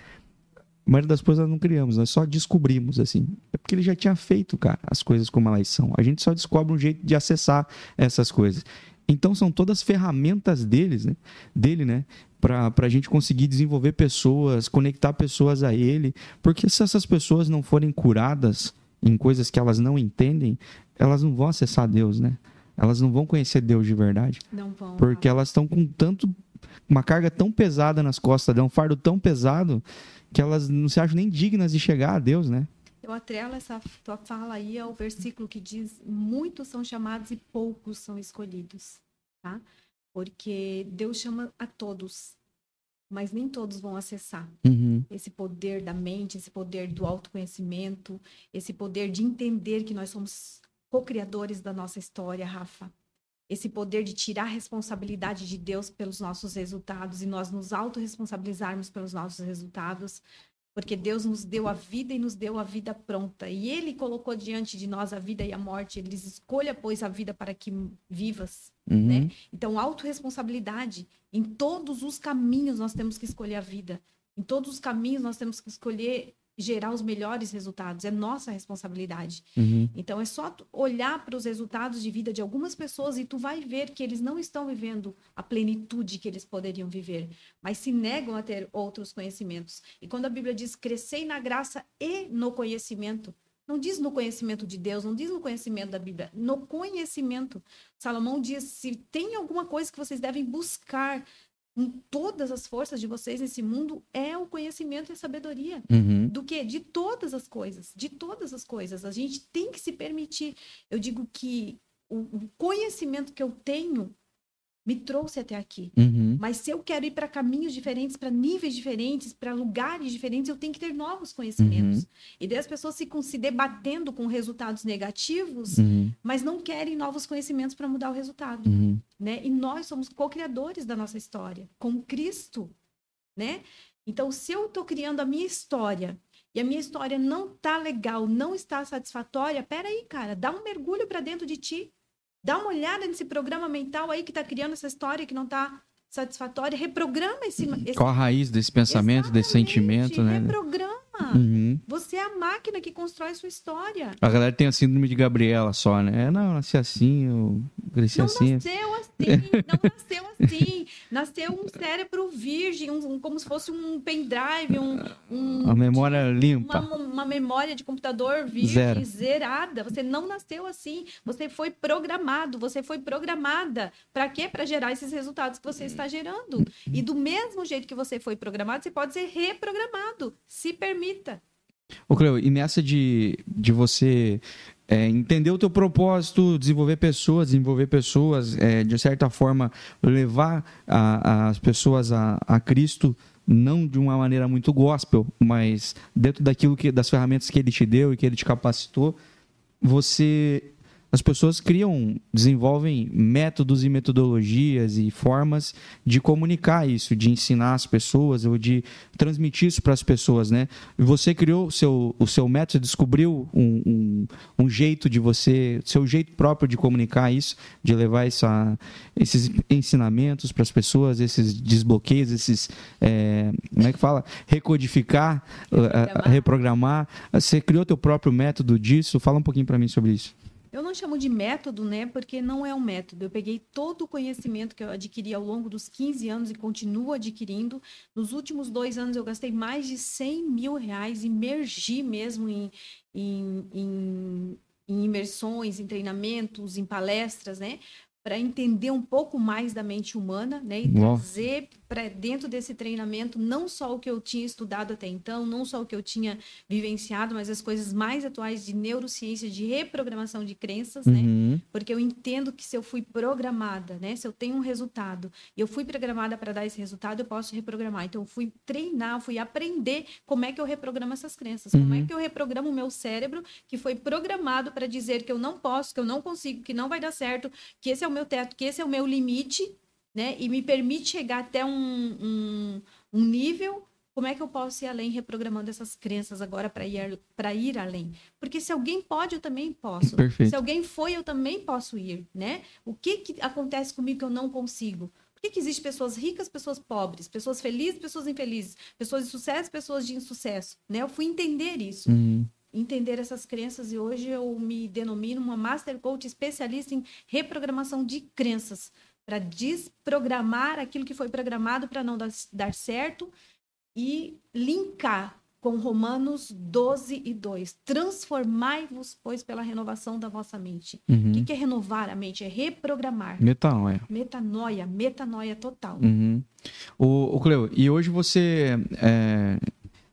a maioria das coisas nós não criamos, nós só descobrimos, assim. É porque ele já tinha feito, cara, as coisas como elas são. A gente só descobre um jeito de acessar essas coisas. Então são todas ferramentas deles, né? dele, né? Para a gente conseguir desenvolver pessoas, conectar pessoas a ele. Porque se essas pessoas não forem curadas em coisas que elas não entendem, elas não vão acessar Deus, né? Elas não vão conhecer Deus de verdade. Não vão. Porque elas estão com tanto uma carga tão pesada nas costas, um fardo tão pesado que elas não se acham nem dignas de chegar a Deus, né? Eu atrelo essa tua fala aí ao versículo que diz: muitos são chamados e poucos são escolhidos, tá? Porque Deus chama a todos, mas nem todos vão acessar uhum. esse poder da mente, esse poder do autoconhecimento, esse poder de entender que nós somos co-criadores da nossa história, Rafa. Esse poder de tirar a responsabilidade de Deus pelos nossos resultados e nós nos autorresponsabilizarmos pelos nossos resultados, porque Deus nos deu a vida e nos deu a vida pronta. E Ele colocou diante de nós a vida e a morte. Ele diz: escolha, pois, a vida para que vivas. Uhum. Né? Então, autorresponsabilidade. Em todos os caminhos nós temos que escolher a vida. Em todos os caminhos nós temos que escolher gerar os melhores resultados. É nossa responsabilidade. Uhum. Então é só olhar para os resultados de vida de algumas pessoas e tu vai ver que eles não estão vivendo a plenitude que eles poderiam viver, mas se negam a ter outros conhecimentos. E quando a Bíblia diz crescei na graça e no conhecimento, não diz no conhecimento de Deus, não diz no conhecimento da Bíblia, no conhecimento. Salomão diz: se tem alguma coisa que vocês devem buscar todas as forças de vocês nesse mundo é o conhecimento e a sabedoria. Uhum. Do que? De todas as coisas. De todas as coisas. A gente tem que se permitir. Eu digo que o conhecimento que eu tenho me trouxe até aqui. Uhum. Mas se eu quero ir para caminhos diferentes, para níveis diferentes, para lugares diferentes, eu tenho que ter novos conhecimentos. Uhum. E daí as pessoas ficam se debatendo com resultados negativos, Uhum. mas não querem novos conhecimentos para mudar o resultado Uhum. né? E nós somos co-criadores da nossa história com Cristo, né? Então, se eu estou criando a minha história e a minha história não tá legal, não está satisfatória, peraí, cara, dá um mergulho para dentro de ti, dá uma olhada nesse programa mental aí que está criando essa história que não está satisfatória, reprograma esse, esse Qual a raiz desse pensamento, desse Exatamente, sentimento, né? Reprograma. Uhum. Você é a máquina que constrói sua história. A galera tem a síndrome de Gabriela só, né? É, Não, eu nasci assim, eu cresci Não assim. nasceu assim, não nasceu assim. (laughs) Nasceu um cérebro virgem, um- como se fosse um pendrive, um, um- A memória limpa. uma, uma memória de computador virgem, Zero. zerada. Você não nasceu assim. Você foi programado, você foi programada. Para quê? Para gerar esses resultados que você está gerando. E do mesmo jeito que você foi programado, você pode ser reprogramado. Se permita. Ô, Cleo, e nessa de, de você é, entender o teu propósito, desenvolver pessoas, desenvolver pessoas, é, de certa forma, levar a- as pessoas a, a Cristo, não de uma maneira muito gospel, mas dentro daquilo que, das ferramentas que ele te deu e que ele te capacitou, você as pessoas criam, desenvolvem métodos e metodologias e formas de comunicar isso, de ensinar as pessoas ou de transmitir isso para as pessoas, né? Você criou o seu, o seu método, descobriu um, um, um jeito de você, seu jeito próprio de comunicar isso, de levar essa, esses ensinamentos para as pessoas, esses desbloqueios, esses, é, como é que fala? Recodificar, Reprogramar. uh, reprogramar. Você criou teu próprio método disso? Fala um pouquinho para mim sobre isso. Eu não chamo de método, né? Porque não é um método. Eu peguei todo o conhecimento que eu adquiri ao longo dos 15 anos e continuo adquirindo. Nos últimos dois anos, eu gastei mais de 100 mil reais, imergi mesmo em, em, em, em imersões, em treinamentos, em palestras, né? Para entender um pouco mais da mente humana, né? E trazer para dentro desse treinamento não só o que eu tinha estudado até então, não só o que eu tinha vivenciado, mas as coisas mais atuais de neurociência, de reprogramação de crenças, né? Uhum. Porque eu entendo que se eu fui programada, né? Se eu tenho um resultado e eu fui programada para dar esse resultado, eu posso reprogramar. Então, eu fui treinar, fui aprender como é que eu reprogramo essas crenças, como é Uhum. que eu reprogramo o meu cérebro que foi programado para dizer que eu não posso, que eu não consigo, que não vai dar certo, que esse é o meu teto, que esse é o meu limite, né? E me permite chegar até um, um, um nível. Como é que eu posso ir além reprogramando essas crenças agora para ir, para ir além? Porque se alguém pode, eu também posso. Perfeito. Se alguém foi, eu também posso ir, né? O que, que acontece comigo que eu não consigo? Por que, que existem pessoas ricas, pessoas pobres, pessoas felizes, pessoas infelizes, pessoas de sucesso, pessoas de insucesso, né? Eu fui entender isso. Uhum. Entender essas crenças e hoje eu me denomino uma Master Coach especialista em reprogramação de crenças para desprogramar aquilo que foi programado para não dar, certo e linkar com Romanos 12 e 2. Transformai-vos, pois, pela renovação da vossa mente. Uhum. O que, é renovar a mente? É reprogramar. Metanoia. Metanoia, metanoia total. Uhum. O, o Cleo, e hoje você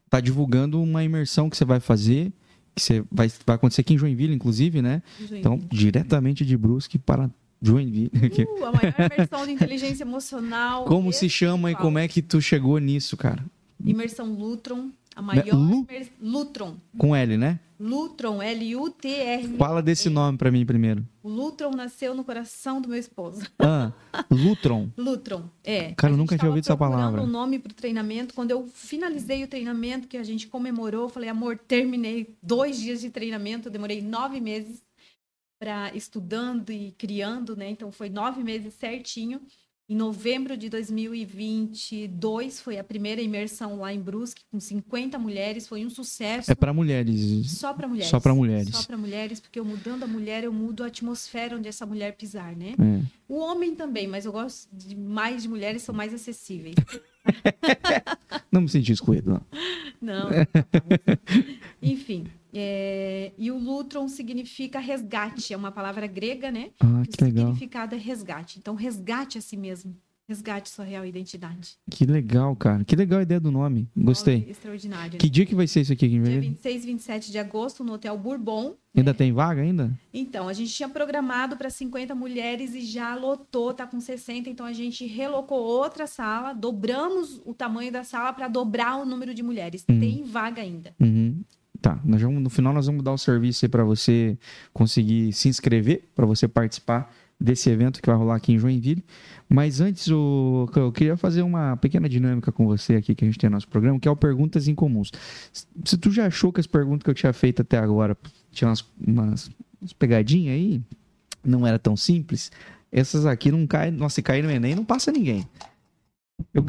está divulgando uma imersão que você vai fazer, que você vai, vai acontecer aqui em Joinville, inclusive, né? Joinville. Então, diretamente de Brusque para Joinville. Uh, a (laughs) maior imersão de inteligência emocional. como se chama e como é que tu chegou nisso, cara? Imersão Lutron. A maior Lu? imer- Lutron. Com L, né? Lutron, L-U-T-R. Fala desse nome para mim primeiro. O Lutron nasceu no coração do meu esposo. Ah, Lutron. (laughs) Lutron, é. Cara, eu nunca tinha ouvido essa palavra. um nome para o treinamento. Quando eu finalizei o treinamento, que a gente comemorou, falei, amor, terminei dois dias de treinamento. Eu demorei nove meses para estudando e criando, né? Então foi nove meses certinho. Em novembro de 2022 foi a primeira imersão lá em Brusque com 50 mulheres. Foi um sucesso. É para mulheres. Só para mulheres. Só pra mulheres. Só para mulheres, porque eu mudando a mulher, eu mudo a atmosfera onde essa mulher pisar, né? É. O homem também, mas eu gosto de mais de mulheres, são mais acessíveis. (laughs) Não me senti excluído, não. Não. (laughs) Enfim. É, E o Lutron significa resgate, é uma palavra grega, né? Ah, o que legal. significado é resgate. Então, resgate a si mesmo. Resgate sua real identidade. Que legal, cara. Que legal a ideia do nome. Gostei. Extraordinário. Que né? dia que vai ser isso aqui, Dia Kimberly? 26 e 27 de agosto, no Hotel Bourbon. Ainda tem vaga ainda? Então, a gente tinha programado para 50 mulheres e já lotou, tá com 60, então a gente relocou outra sala, dobramos o tamanho da sala para dobrar o número de mulheres. Hum. Tem vaga ainda. Uhum. Tá, vamos, no final nós vamos dar o serviço aí para você conseguir se inscrever, para você participar desse evento que vai rolar aqui em Joinville. Mas antes, o- eu queria fazer uma pequena dinâmica com você aqui que a gente tem no nosso programa, que é o Perguntas Incomuns. Se tu já achou que as perguntas que eu tinha feito até agora tinham umas, umas, umas pegadinhas aí, não era tão simples, essas aqui não caem, nossa, se cair no Enem não passa ninguém. Eu-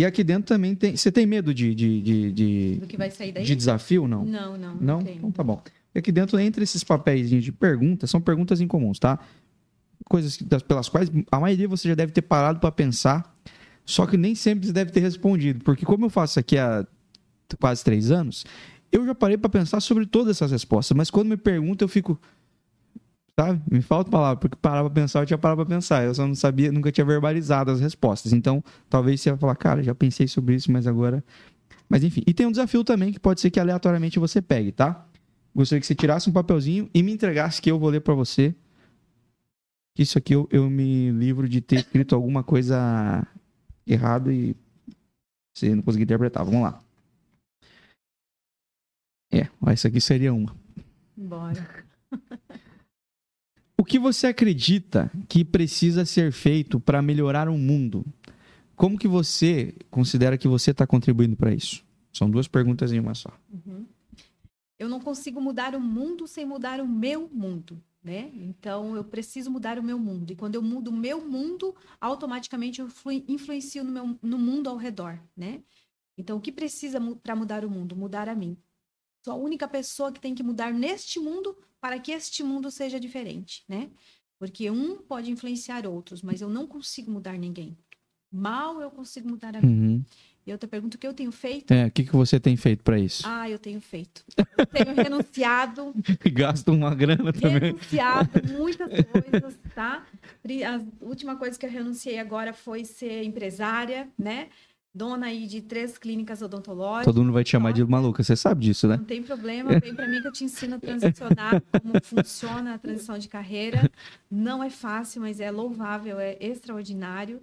e aqui dentro também tem. Você tem medo de, de, de, de, Do que vai sair daí? de desafio, não? Não, não. Não? tem. Então tá bom. E aqui dentro, entre esses papéis de perguntas, são perguntas incomuns, tá? Coisas das- pelas quais a maioria você já deve ter parado para pensar, só que nem sempre você deve ter respondido. Porque como eu faço aqui há quase três anos, eu já parei para pensar sobre todas essas respostas, mas quando me perguntam, eu fico. Sabe? Me falta palavra, porque parar pra pensar, eu tinha parado pra pensar. Eu só não sabia, nunca tinha verbalizado as respostas. Então, talvez você vai falar, cara, já pensei sobre isso, mas agora. Mas enfim. E tem um desafio também que pode ser que aleatoriamente você pegue, tá? Gostaria que você tirasse um papelzinho e me entregasse que eu vou ler pra você. Isso aqui eu, eu me livro de ter escrito alguma coisa errada e você não conseguir interpretar. Vamos lá. É, ó, essa aqui seria uma. Bora. (laughs) O que você acredita que precisa ser feito para melhorar o mundo? Como que você considera que você está contribuindo para isso? São duas perguntas em uma só. Uhum. Eu não consigo mudar o mundo sem mudar o meu mundo, né? Então eu preciso mudar o meu mundo. E quando eu mudo o meu mundo, automaticamente eu influ- influencio no, meu, no mundo ao redor, né? Então o que precisa para mudar o mundo? Mudar a mim. Sou a única pessoa que tem que mudar neste mundo para que este mundo seja diferente, né? Porque um pode influenciar outros, mas eu não consigo mudar ninguém. Mal eu consigo mudar a mim. Uhum. E outra pergunta, o que eu tenho feito? É, o que, que você tem feito para isso? Ah, eu tenho feito. Eu tenho renunciado, (laughs) Gasta uma grana também. renunciado muitas coisas, tá? A última coisa que eu renunciei agora foi ser empresária, né? Dona aí de três clínicas odontológicas. Todo mundo vai te chamar de maluca, você sabe disso, né? Não tem problema, vem para mim que eu te ensino a transicionar, (laughs) como funciona a transição de carreira. Não é fácil, mas é louvável, é extraordinário.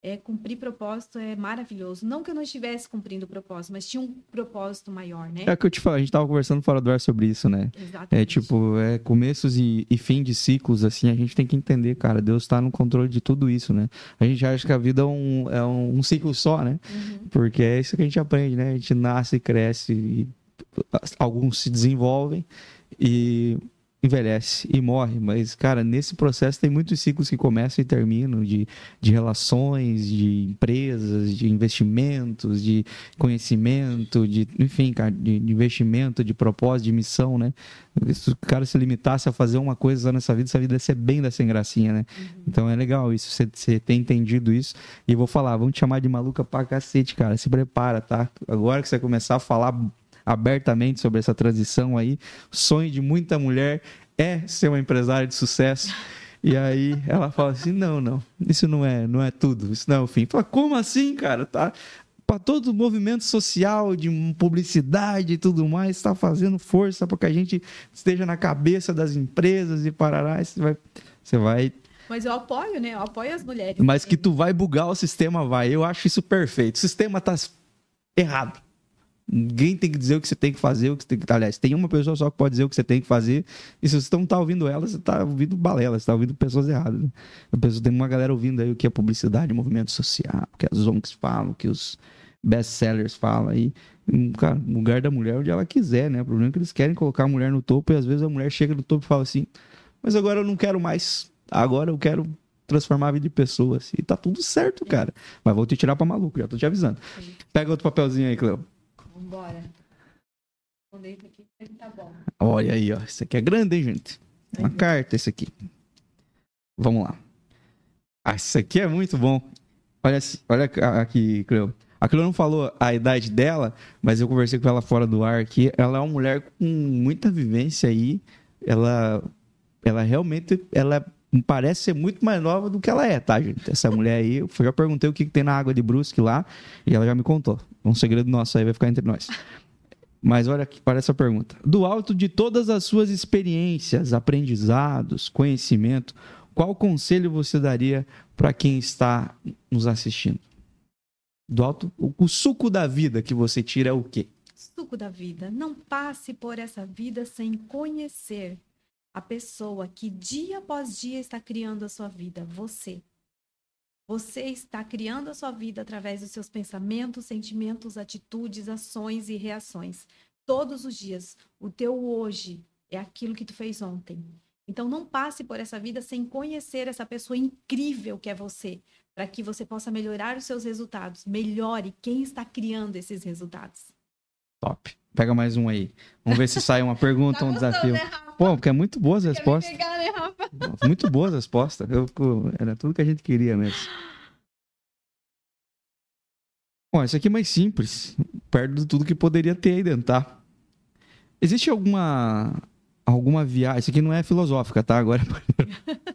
É, cumprir propósito é maravilhoso. Não que eu não estivesse cumprindo o propósito, mas tinha um propósito maior, né? É o que eu te falo, a gente tava conversando fora do ar sobre isso, né? Exatamente. É tipo, é começos e, e fim de ciclos, assim, a gente tem que entender, cara, Deus tá no controle de tudo isso, né? A gente acha que a vida é um, é um, um ciclo só, né? Uhum. Porque é isso que a gente aprende, né? A gente nasce, cresce, e alguns se desenvolvem e envelhece e morre, mas, cara, nesse processo tem muitos ciclos que começam e terminam de, de relações, de empresas, de investimentos, de conhecimento, de, enfim, cara, de, de investimento, de propósito, de missão, né? Se o cara se limitasse a fazer uma coisa só nessa vida, essa vida ia ser bem da sem gracinha, né? Uhum. Então é legal isso, você, você tem entendido isso. E vou falar, vamos te chamar de maluca pra cacete, cara. Se prepara, tá? Agora que você começar a falar abertamente sobre essa transição aí. O sonho de muita mulher é ser uma empresária de sucesso. E aí ela fala assim: não, não, isso não é, não é tudo, isso não é o fim. Fala, como assim, cara? Tá, para todo o movimento social de publicidade e tudo mais, está fazendo força para que a gente esteja na cabeça das empresas e parará. Você vai, você vai. Mas eu apoio, né? Eu apoio as mulheres. Mas que tu vai bugar o sistema, vai. Eu acho isso perfeito. O sistema tá errado. Ninguém tem que dizer o que você tem que fazer, o que você tem que. Aliás, tem uma pessoa só que pode dizer o que você tem que fazer. E se você não está ouvindo ela, você está ouvindo balela, você está ouvindo pessoas erradas. Né? Pessoa, tem uma galera ouvindo aí o que é publicidade, movimento social, o que as ONGs falam, o que os best-sellers falam aí. Cara, lugar da mulher onde ela quiser, né? O problema é que eles querem colocar a mulher no topo e às vezes a mulher chega no topo e fala assim: Mas agora eu não quero mais. Agora eu quero transformar a vida de pessoas. E tá tudo certo, cara. Mas vou te tirar pra maluco, já tô te avisando. Pega outro papelzinho aí, Cleo. Vambora. aqui, tá bom. Olha aí, ó. Isso aqui é grande, hein, gente? Uma carta, esse aqui. Vamos lá. Ah, isso aqui é muito bom. Olha, olha aqui, Cleo. A Cleo não falou a idade dela, mas eu conversei com ela fora do ar aqui. Ela é uma mulher com muita vivência aí. Ela, ela realmente, ela parece ser muito mais nova do que ela é, tá, gente? Essa mulher aí, eu já perguntei o que, que tem na água de Brusque lá e ela já me contou. Um segredo nosso aí, vai ficar entre nós. Mas olha aqui para essa pergunta. Do alto de todas as suas experiências, aprendizados, conhecimento, qual conselho você daria para quem está nos assistindo? Do alto, o suco da vida que você tira é o quê? Suco da vida. Não passe por essa vida sem conhecer a pessoa que dia após dia está criando a sua vida, você. Você está criando a sua vida através dos seus pensamentos, sentimentos, atitudes, ações e reações. Todos os dias. O teu hoje é aquilo que tu fez ontem. Então não passe por essa vida sem conhecer essa pessoa incrível que é você, para que você possa melhorar os seus resultados. Melhore quem está criando esses resultados. Top. Pega mais um aí. Vamos ver se sai uma pergunta, tá um desafio. Né, Pô, porque é muito boas as respostas. Pegar, né, muito boas as respostas. Eu, era tudo que a gente queria mesmo. Bom, isso aqui é mais simples. Perto de tudo que poderia ter aí dentro, tá? Existe alguma alguma viagem, isso aqui não é filosófica, tá? Agora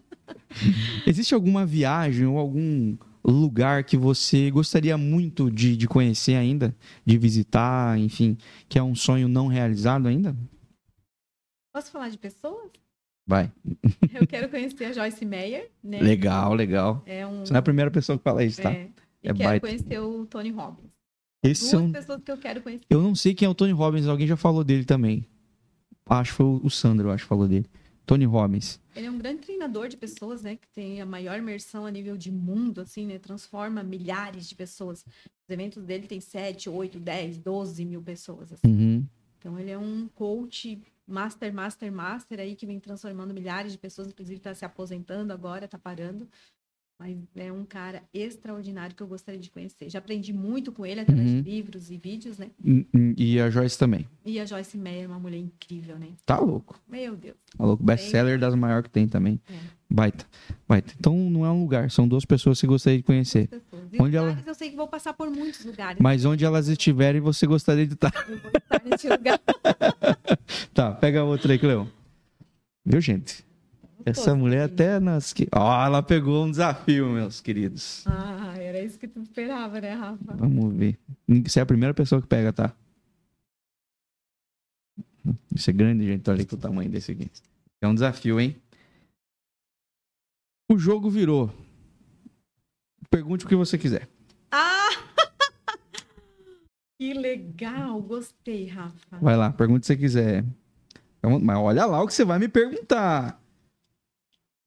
(laughs) Existe alguma viagem ou algum lugar que você gostaria muito de, de conhecer ainda, de visitar, enfim, que é um sonho não realizado ainda? Posso falar de pessoas? Vai. (laughs) Eu quero conhecer a Joyce Meyer, né? Legal, legal. É um... Você não é a primeira pessoa que fala isso, tá? É. E é quero baita. conhecer o Tony Robbins. Esse Duas são... pessoas que eu quero conhecer. Eu não sei quem é o Tony Robbins, alguém já falou dele também. Acho que foi o Sandro, acho que falou dele. Tony Robbins. Ele é um grande treinador de pessoas, né? Que tem a maior imersão a nível de mundo, assim, né? Transforma milhares de pessoas. Os eventos dele tem 7, 8, 10, 12 mil pessoas. Assim. Uhum. Então ele é um coach master, master, master aí que vem transformando milhares de pessoas, inclusive está se aposentando agora, está parando. Mas é um cara extraordinário que eu gostaria de conhecer. Já aprendi muito com ele através uhum. de livros e vídeos, né? E a Joyce também. E a Joyce Meyer, uma mulher incrível, né? Tá louco. Meu Deus. Tá louco. Best-seller das maiores que tem também. É. Baita. Baita. Então não é um lugar, são duas pessoas que gostaria de conhecer. onde ela... eu sei que vou passar por muitos lugares. Mas onde elas estiverem, você gostaria de estar. Eu vou estar nesse lugar. (laughs) tá, pega outra aí, Cleon. Viu, gente? Essa mulher até nas. Ó, oh, ela pegou um desafio, meus queridos. Ah, era isso que tu esperava, né, Rafa? Vamos ver. Você é a primeira pessoa que pega, tá? Isso é grande, gente. Olha aqui o tamanho desse aqui. É um desafio, hein? O jogo virou. Pergunte o que você quiser. Ah! (laughs) que legal! Gostei, Rafa. Vai lá, pergunte o que você quiser. Mas olha lá o que você vai me perguntar.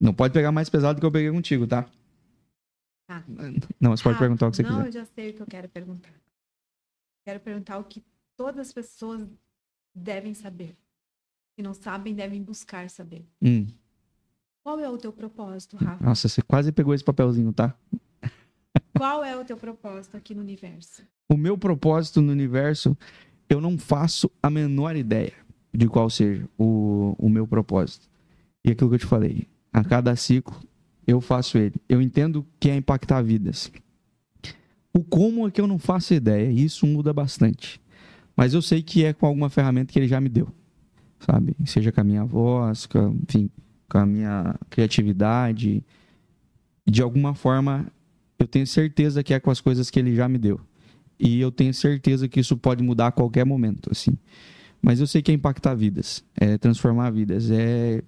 Não pode pegar mais pesado do que eu peguei contigo, tá? Tá. Não, você pode ah, perguntar o que você não, quiser. Não, eu já sei o que eu quero perguntar. Quero perguntar o que todas as pessoas devem saber. Se não sabem, devem buscar saber. Hum. Qual é o teu propósito, Rafa? Nossa, você quase pegou esse papelzinho, tá? Qual é o teu propósito aqui no universo? O meu propósito no universo, eu não faço a menor ideia de qual seja o, o meu propósito. E aquilo que eu te falei, a cada ciclo eu faço ele. Eu entendo que é impactar vidas. O como é que eu não faço ideia, isso muda bastante. Mas eu sei que é com alguma ferramenta que ele já me deu, sabe? Seja com a minha voz, com, enfim, com a minha criatividade. De alguma forma, eu tenho certeza que é com as coisas que ele já me deu. E eu tenho certeza que isso pode mudar a qualquer momento, assim. Mas eu sei que é impactar vidas, é transformar vidas, é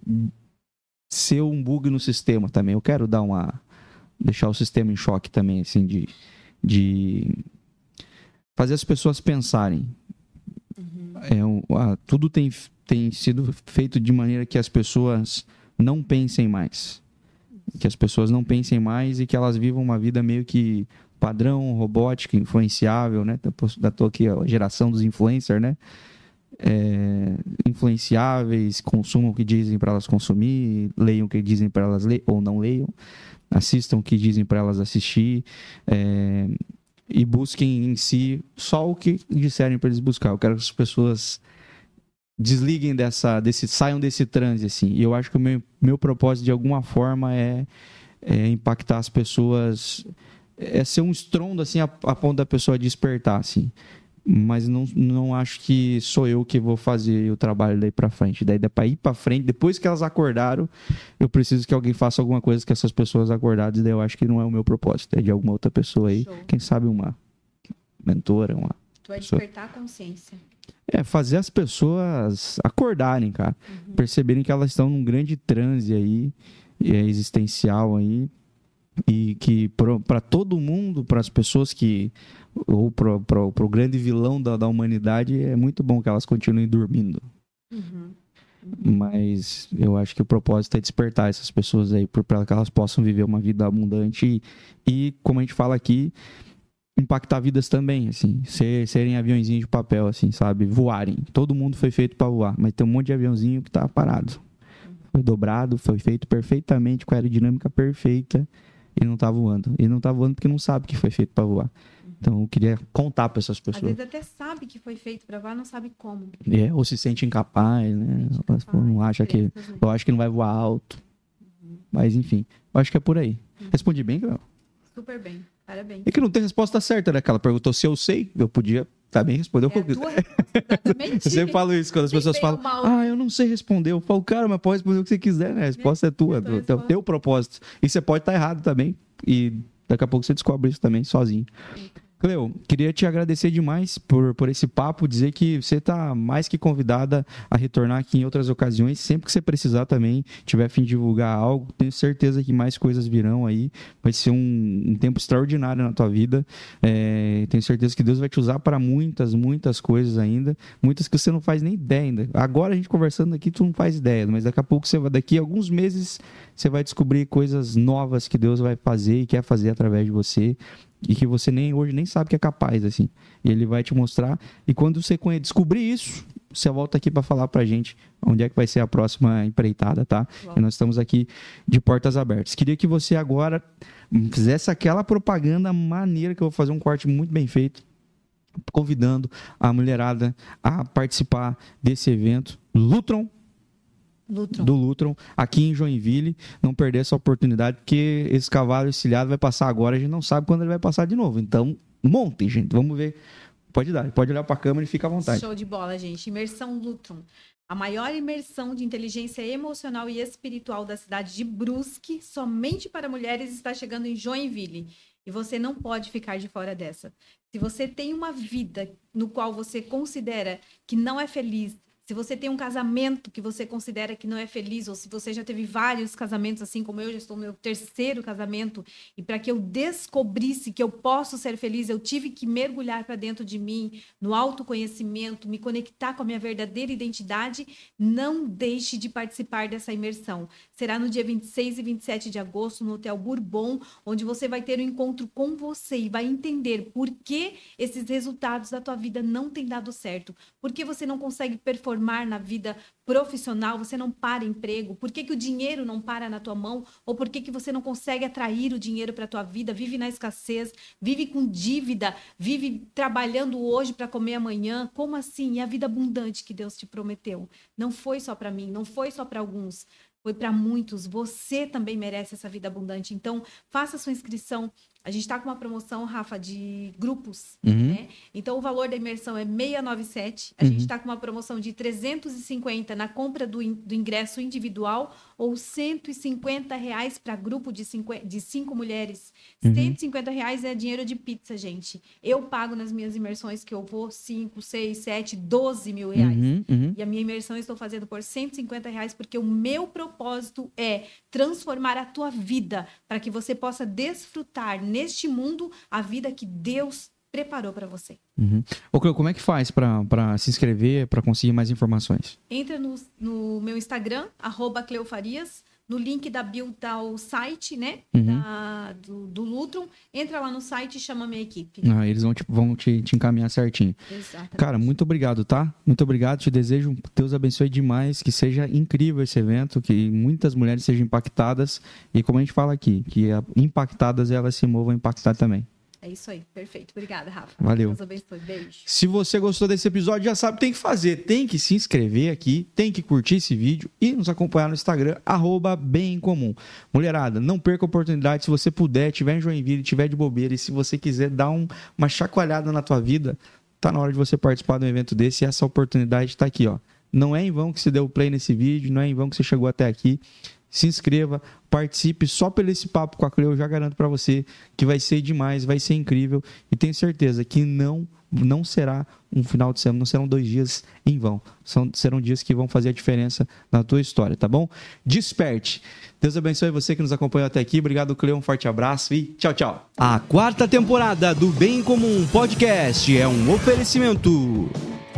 ser um bug no sistema também. Eu quero dar uma deixar o sistema em choque também, assim, de, de fazer as pessoas pensarem. Uhum. É, ah, tudo tem, tem sido feito de maneira que as pessoas não pensem mais. Que as pessoas não pensem mais e que elas vivam uma vida meio que padrão, robótica, influenciável, né? Da tô aqui a geração dos influencers, né? É, influenciáveis, consumam o que dizem para elas consumir, leiam o que dizem para elas ler ou não leiam, assistam o que dizem para elas assistir é, e busquem em si só o que disserem para eles buscar. Eu quero que as pessoas desliguem dessa, desse, saiam desse transe assim. E eu acho que o meu, meu propósito de alguma forma é, é impactar as pessoas é ser um estrondo assim a, a ponto da pessoa despertar assim mas não, não acho que sou eu que vou fazer o trabalho daí para frente. Daí dá para ir para frente, depois que elas acordaram, eu preciso que alguém faça alguma coisa que essas pessoas acordadas, daí eu acho que não é o meu propósito, é de alguma outra pessoa aí, Show. quem sabe uma mentora, uma Tu vai despertar a consciência. É, fazer as pessoas acordarem, cara. Uhum. Perceberem que elas estão num grande transe aí, é, existencial aí, e que para todo mundo, para as pessoas que ou para o grande vilão da, da humanidade, é muito bom que elas continuem dormindo. Uhum. Mas eu acho que o propósito é despertar essas pessoas aí para que elas possam viver uma vida abundante e, e, como a gente fala aqui, impactar vidas também, assim, ser, serem aviãozinhos de papel, assim, sabe? Voarem. Todo mundo foi feito para voar, mas tem um monte de aviãozinho que tá parado. Foi dobrado, foi feito perfeitamente, com a aerodinâmica perfeita e não tá voando. E não tá voando porque não sabe que foi feito para voar. Então eu queria contar para essas pessoas. Às vezes até sabe que foi feito para voar, não sabe como. É, ou se sente incapaz, né? Sente incapaz, não acha que, eu acho que não vai voar alto. Uhum. Mas enfim, eu acho que é por aí. Uhum. Respondi bem, Gabriel? Super bem. Parabéns. É que não tem resposta certa, né? Ela perguntou se eu sei, eu podia também responder. É (laughs) eu sempre falo isso quando as pessoas falam, ah, eu não sei responder. Eu falo, cara, mas pode responder o que você quiser, né? A resposta é, é tua, do teu, teu propósito. E você pode estar errado também. E daqui a pouco você descobre isso também sozinho. Cleo, queria te agradecer demais por, por esse papo, dizer que você está mais que convidada a retornar aqui em outras ocasiões, sempre que você precisar também, tiver fim de divulgar algo, tenho certeza que mais coisas virão aí, vai ser um, um tempo extraordinário na tua vida, é, tenho certeza que Deus vai te usar para muitas, muitas coisas ainda, muitas que você não faz nem ideia ainda. Agora a gente conversando aqui, tu não faz ideia, mas daqui a pouco você vai, daqui a alguns meses, você vai descobrir coisas novas que Deus vai fazer e quer fazer através de você e que você nem hoje nem sabe que é capaz assim. E ele vai te mostrar e quando você descobrir isso, você volta aqui para falar pra gente onde é que vai ser a próxima empreitada, tá? E nós estamos aqui de portas abertas. Queria que você agora fizesse aquela propaganda maneira que eu vou fazer um corte muito bem feito, convidando a mulherada a participar desse evento Lutron Lutron. do Lutron aqui em Joinville. Não perder essa oportunidade, porque esse cavalo encilhado vai passar agora, a gente não sabe quando ele vai passar de novo. Então, montem, gente. Vamos ver. Pode dar, pode olhar para a câmera e fica à vontade. Show de bola, gente. Imersão Lutron. A maior imersão de inteligência emocional e espiritual da cidade de Brusque, somente para mulheres, está chegando em Joinville. E você não pode ficar de fora dessa. Se você tem uma vida no qual você considera que não é feliz, se você tem um casamento que você considera que não é feliz, ou se você já teve vários casamentos, assim como eu já estou no meu terceiro casamento, e para que eu descobrisse que eu posso ser feliz, eu tive que mergulhar para dentro de mim, no autoconhecimento, me conectar com a minha verdadeira identidade, não deixe de participar dessa imersão. Será no dia 26 e 27 de agosto, no Hotel Bourbon, onde você vai ter um encontro com você e vai entender por que esses resultados da tua vida não têm dado certo, por que você não consegue performar transformar na vida profissional, você não para emprego? Por que, que o dinheiro não para na tua mão? Ou por que, que você não consegue atrair o dinheiro para a tua vida? Vive na escassez, vive com dívida, vive trabalhando hoje para comer amanhã. Como assim? E a vida abundante que Deus te prometeu? Não foi só para mim, não foi só para alguns foi para muitos. Você também merece essa vida abundante. Então, faça sua inscrição. A gente está com uma promoção, Rafa, de grupos, uhum. né? Então, o valor da imersão é 697. A uhum. gente está com uma promoção de 350 na compra do, do ingresso individual ou 150 reais para grupo de cinco, de cinco mulheres. Uhum. 150 reais é dinheiro de pizza, gente. Eu pago nas minhas imersões que eu vou 5, 6, 7, 12 mil reais. Uhum, uhum. E a minha imersão eu estou fazendo por 150 reais porque o meu propósito é transformar a tua vida para que você possa desfrutar neste mundo a vida que Deus preparou para você. Uhum. Ô, Cleo, como é que faz para se inscrever, para conseguir mais informações? Entra no, no meu Instagram, Cleofarias, no link da bio tá o site, né, uhum. da, do, do Lutron. Entra lá no site e chama a minha equipe. Ah, eles vão, te, vão te, te encaminhar certinho. Exatamente. Cara, muito obrigado, tá? Muito obrigado, te desejo, Deus abençoe demais, que seja incrível esse evento, que muitas mulheres sejam impactadas e como a gente fala aqui, que impactadas elas se movam a impactar também. É isso aí, perfeito. Obrigada, Rafa. Valeu. Deus abençoe. Beijo. Se você gostou desse episódio, já sabe, tem que fazer. Tem que se inscrever aqui, tem que curtir esse vídeo e nos acompanhar no Instagram, arroba bem comum. Mulherada, não perca a oportunidade. Se você puder, tiver em Joinville, tiver de bobeira e se você quiser dar um, uma chacoalhada na tua vida, tá na hora de você participar de um evento desse e essa oportunidade está aqui, ó. Não é em vão que você deu play nesse vídeo, não é em vão que você chegou até aqui se inscreva, participe. Só pelo esse papo com a Cleo, eu já garanto para você que vai ser demais, vai ser incrível. E tenho certeza que não não será um final de semana, não serão dois dias em vão. São, serão dias que vão fazer a diferença na tua história, tá bom? Desperte. Deus abençoe você que nos acompanhou até aqui. Obrigado, Cleo. Um forte abraço e tchau, tchau. A quarta temporada do Bem Comum Podcast é um oferecimento.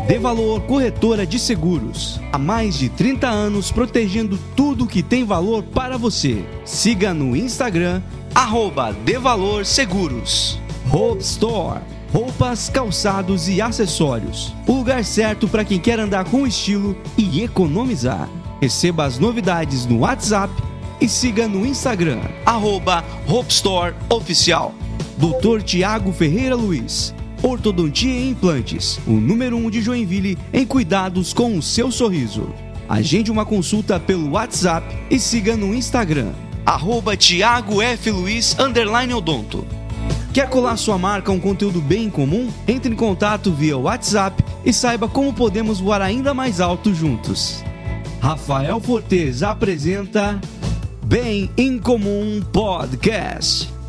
De Valor Corretora de Seguros. Há mais de 30 anos protegendo tudo que tem valor para você. Siga no Instagram, arroba Devalor Seguros. Hope Store. Roupas, calçados e acessórios. O lugar certo para quem quer andar com estilo e economizar. Receba as novidades no WhatsApp e siga no Instagram, arroba Store Oficial. Tiago Ferreira Luiz Ortodontia e Implantes, o número 1 um de Joinville em cuidados com o seu sorriso. Agende uma consulta pelo WhatsApp e siga no Instagram, arroba Thiago F. Luiz, Odonto. Quer colar sua marca a um conteúdo bem comum? Entre em contato via WhatsApp e saiba como podemos voar ainda mais alto juntos. Rafael Fortes apresenta Bem em Comum Podcast.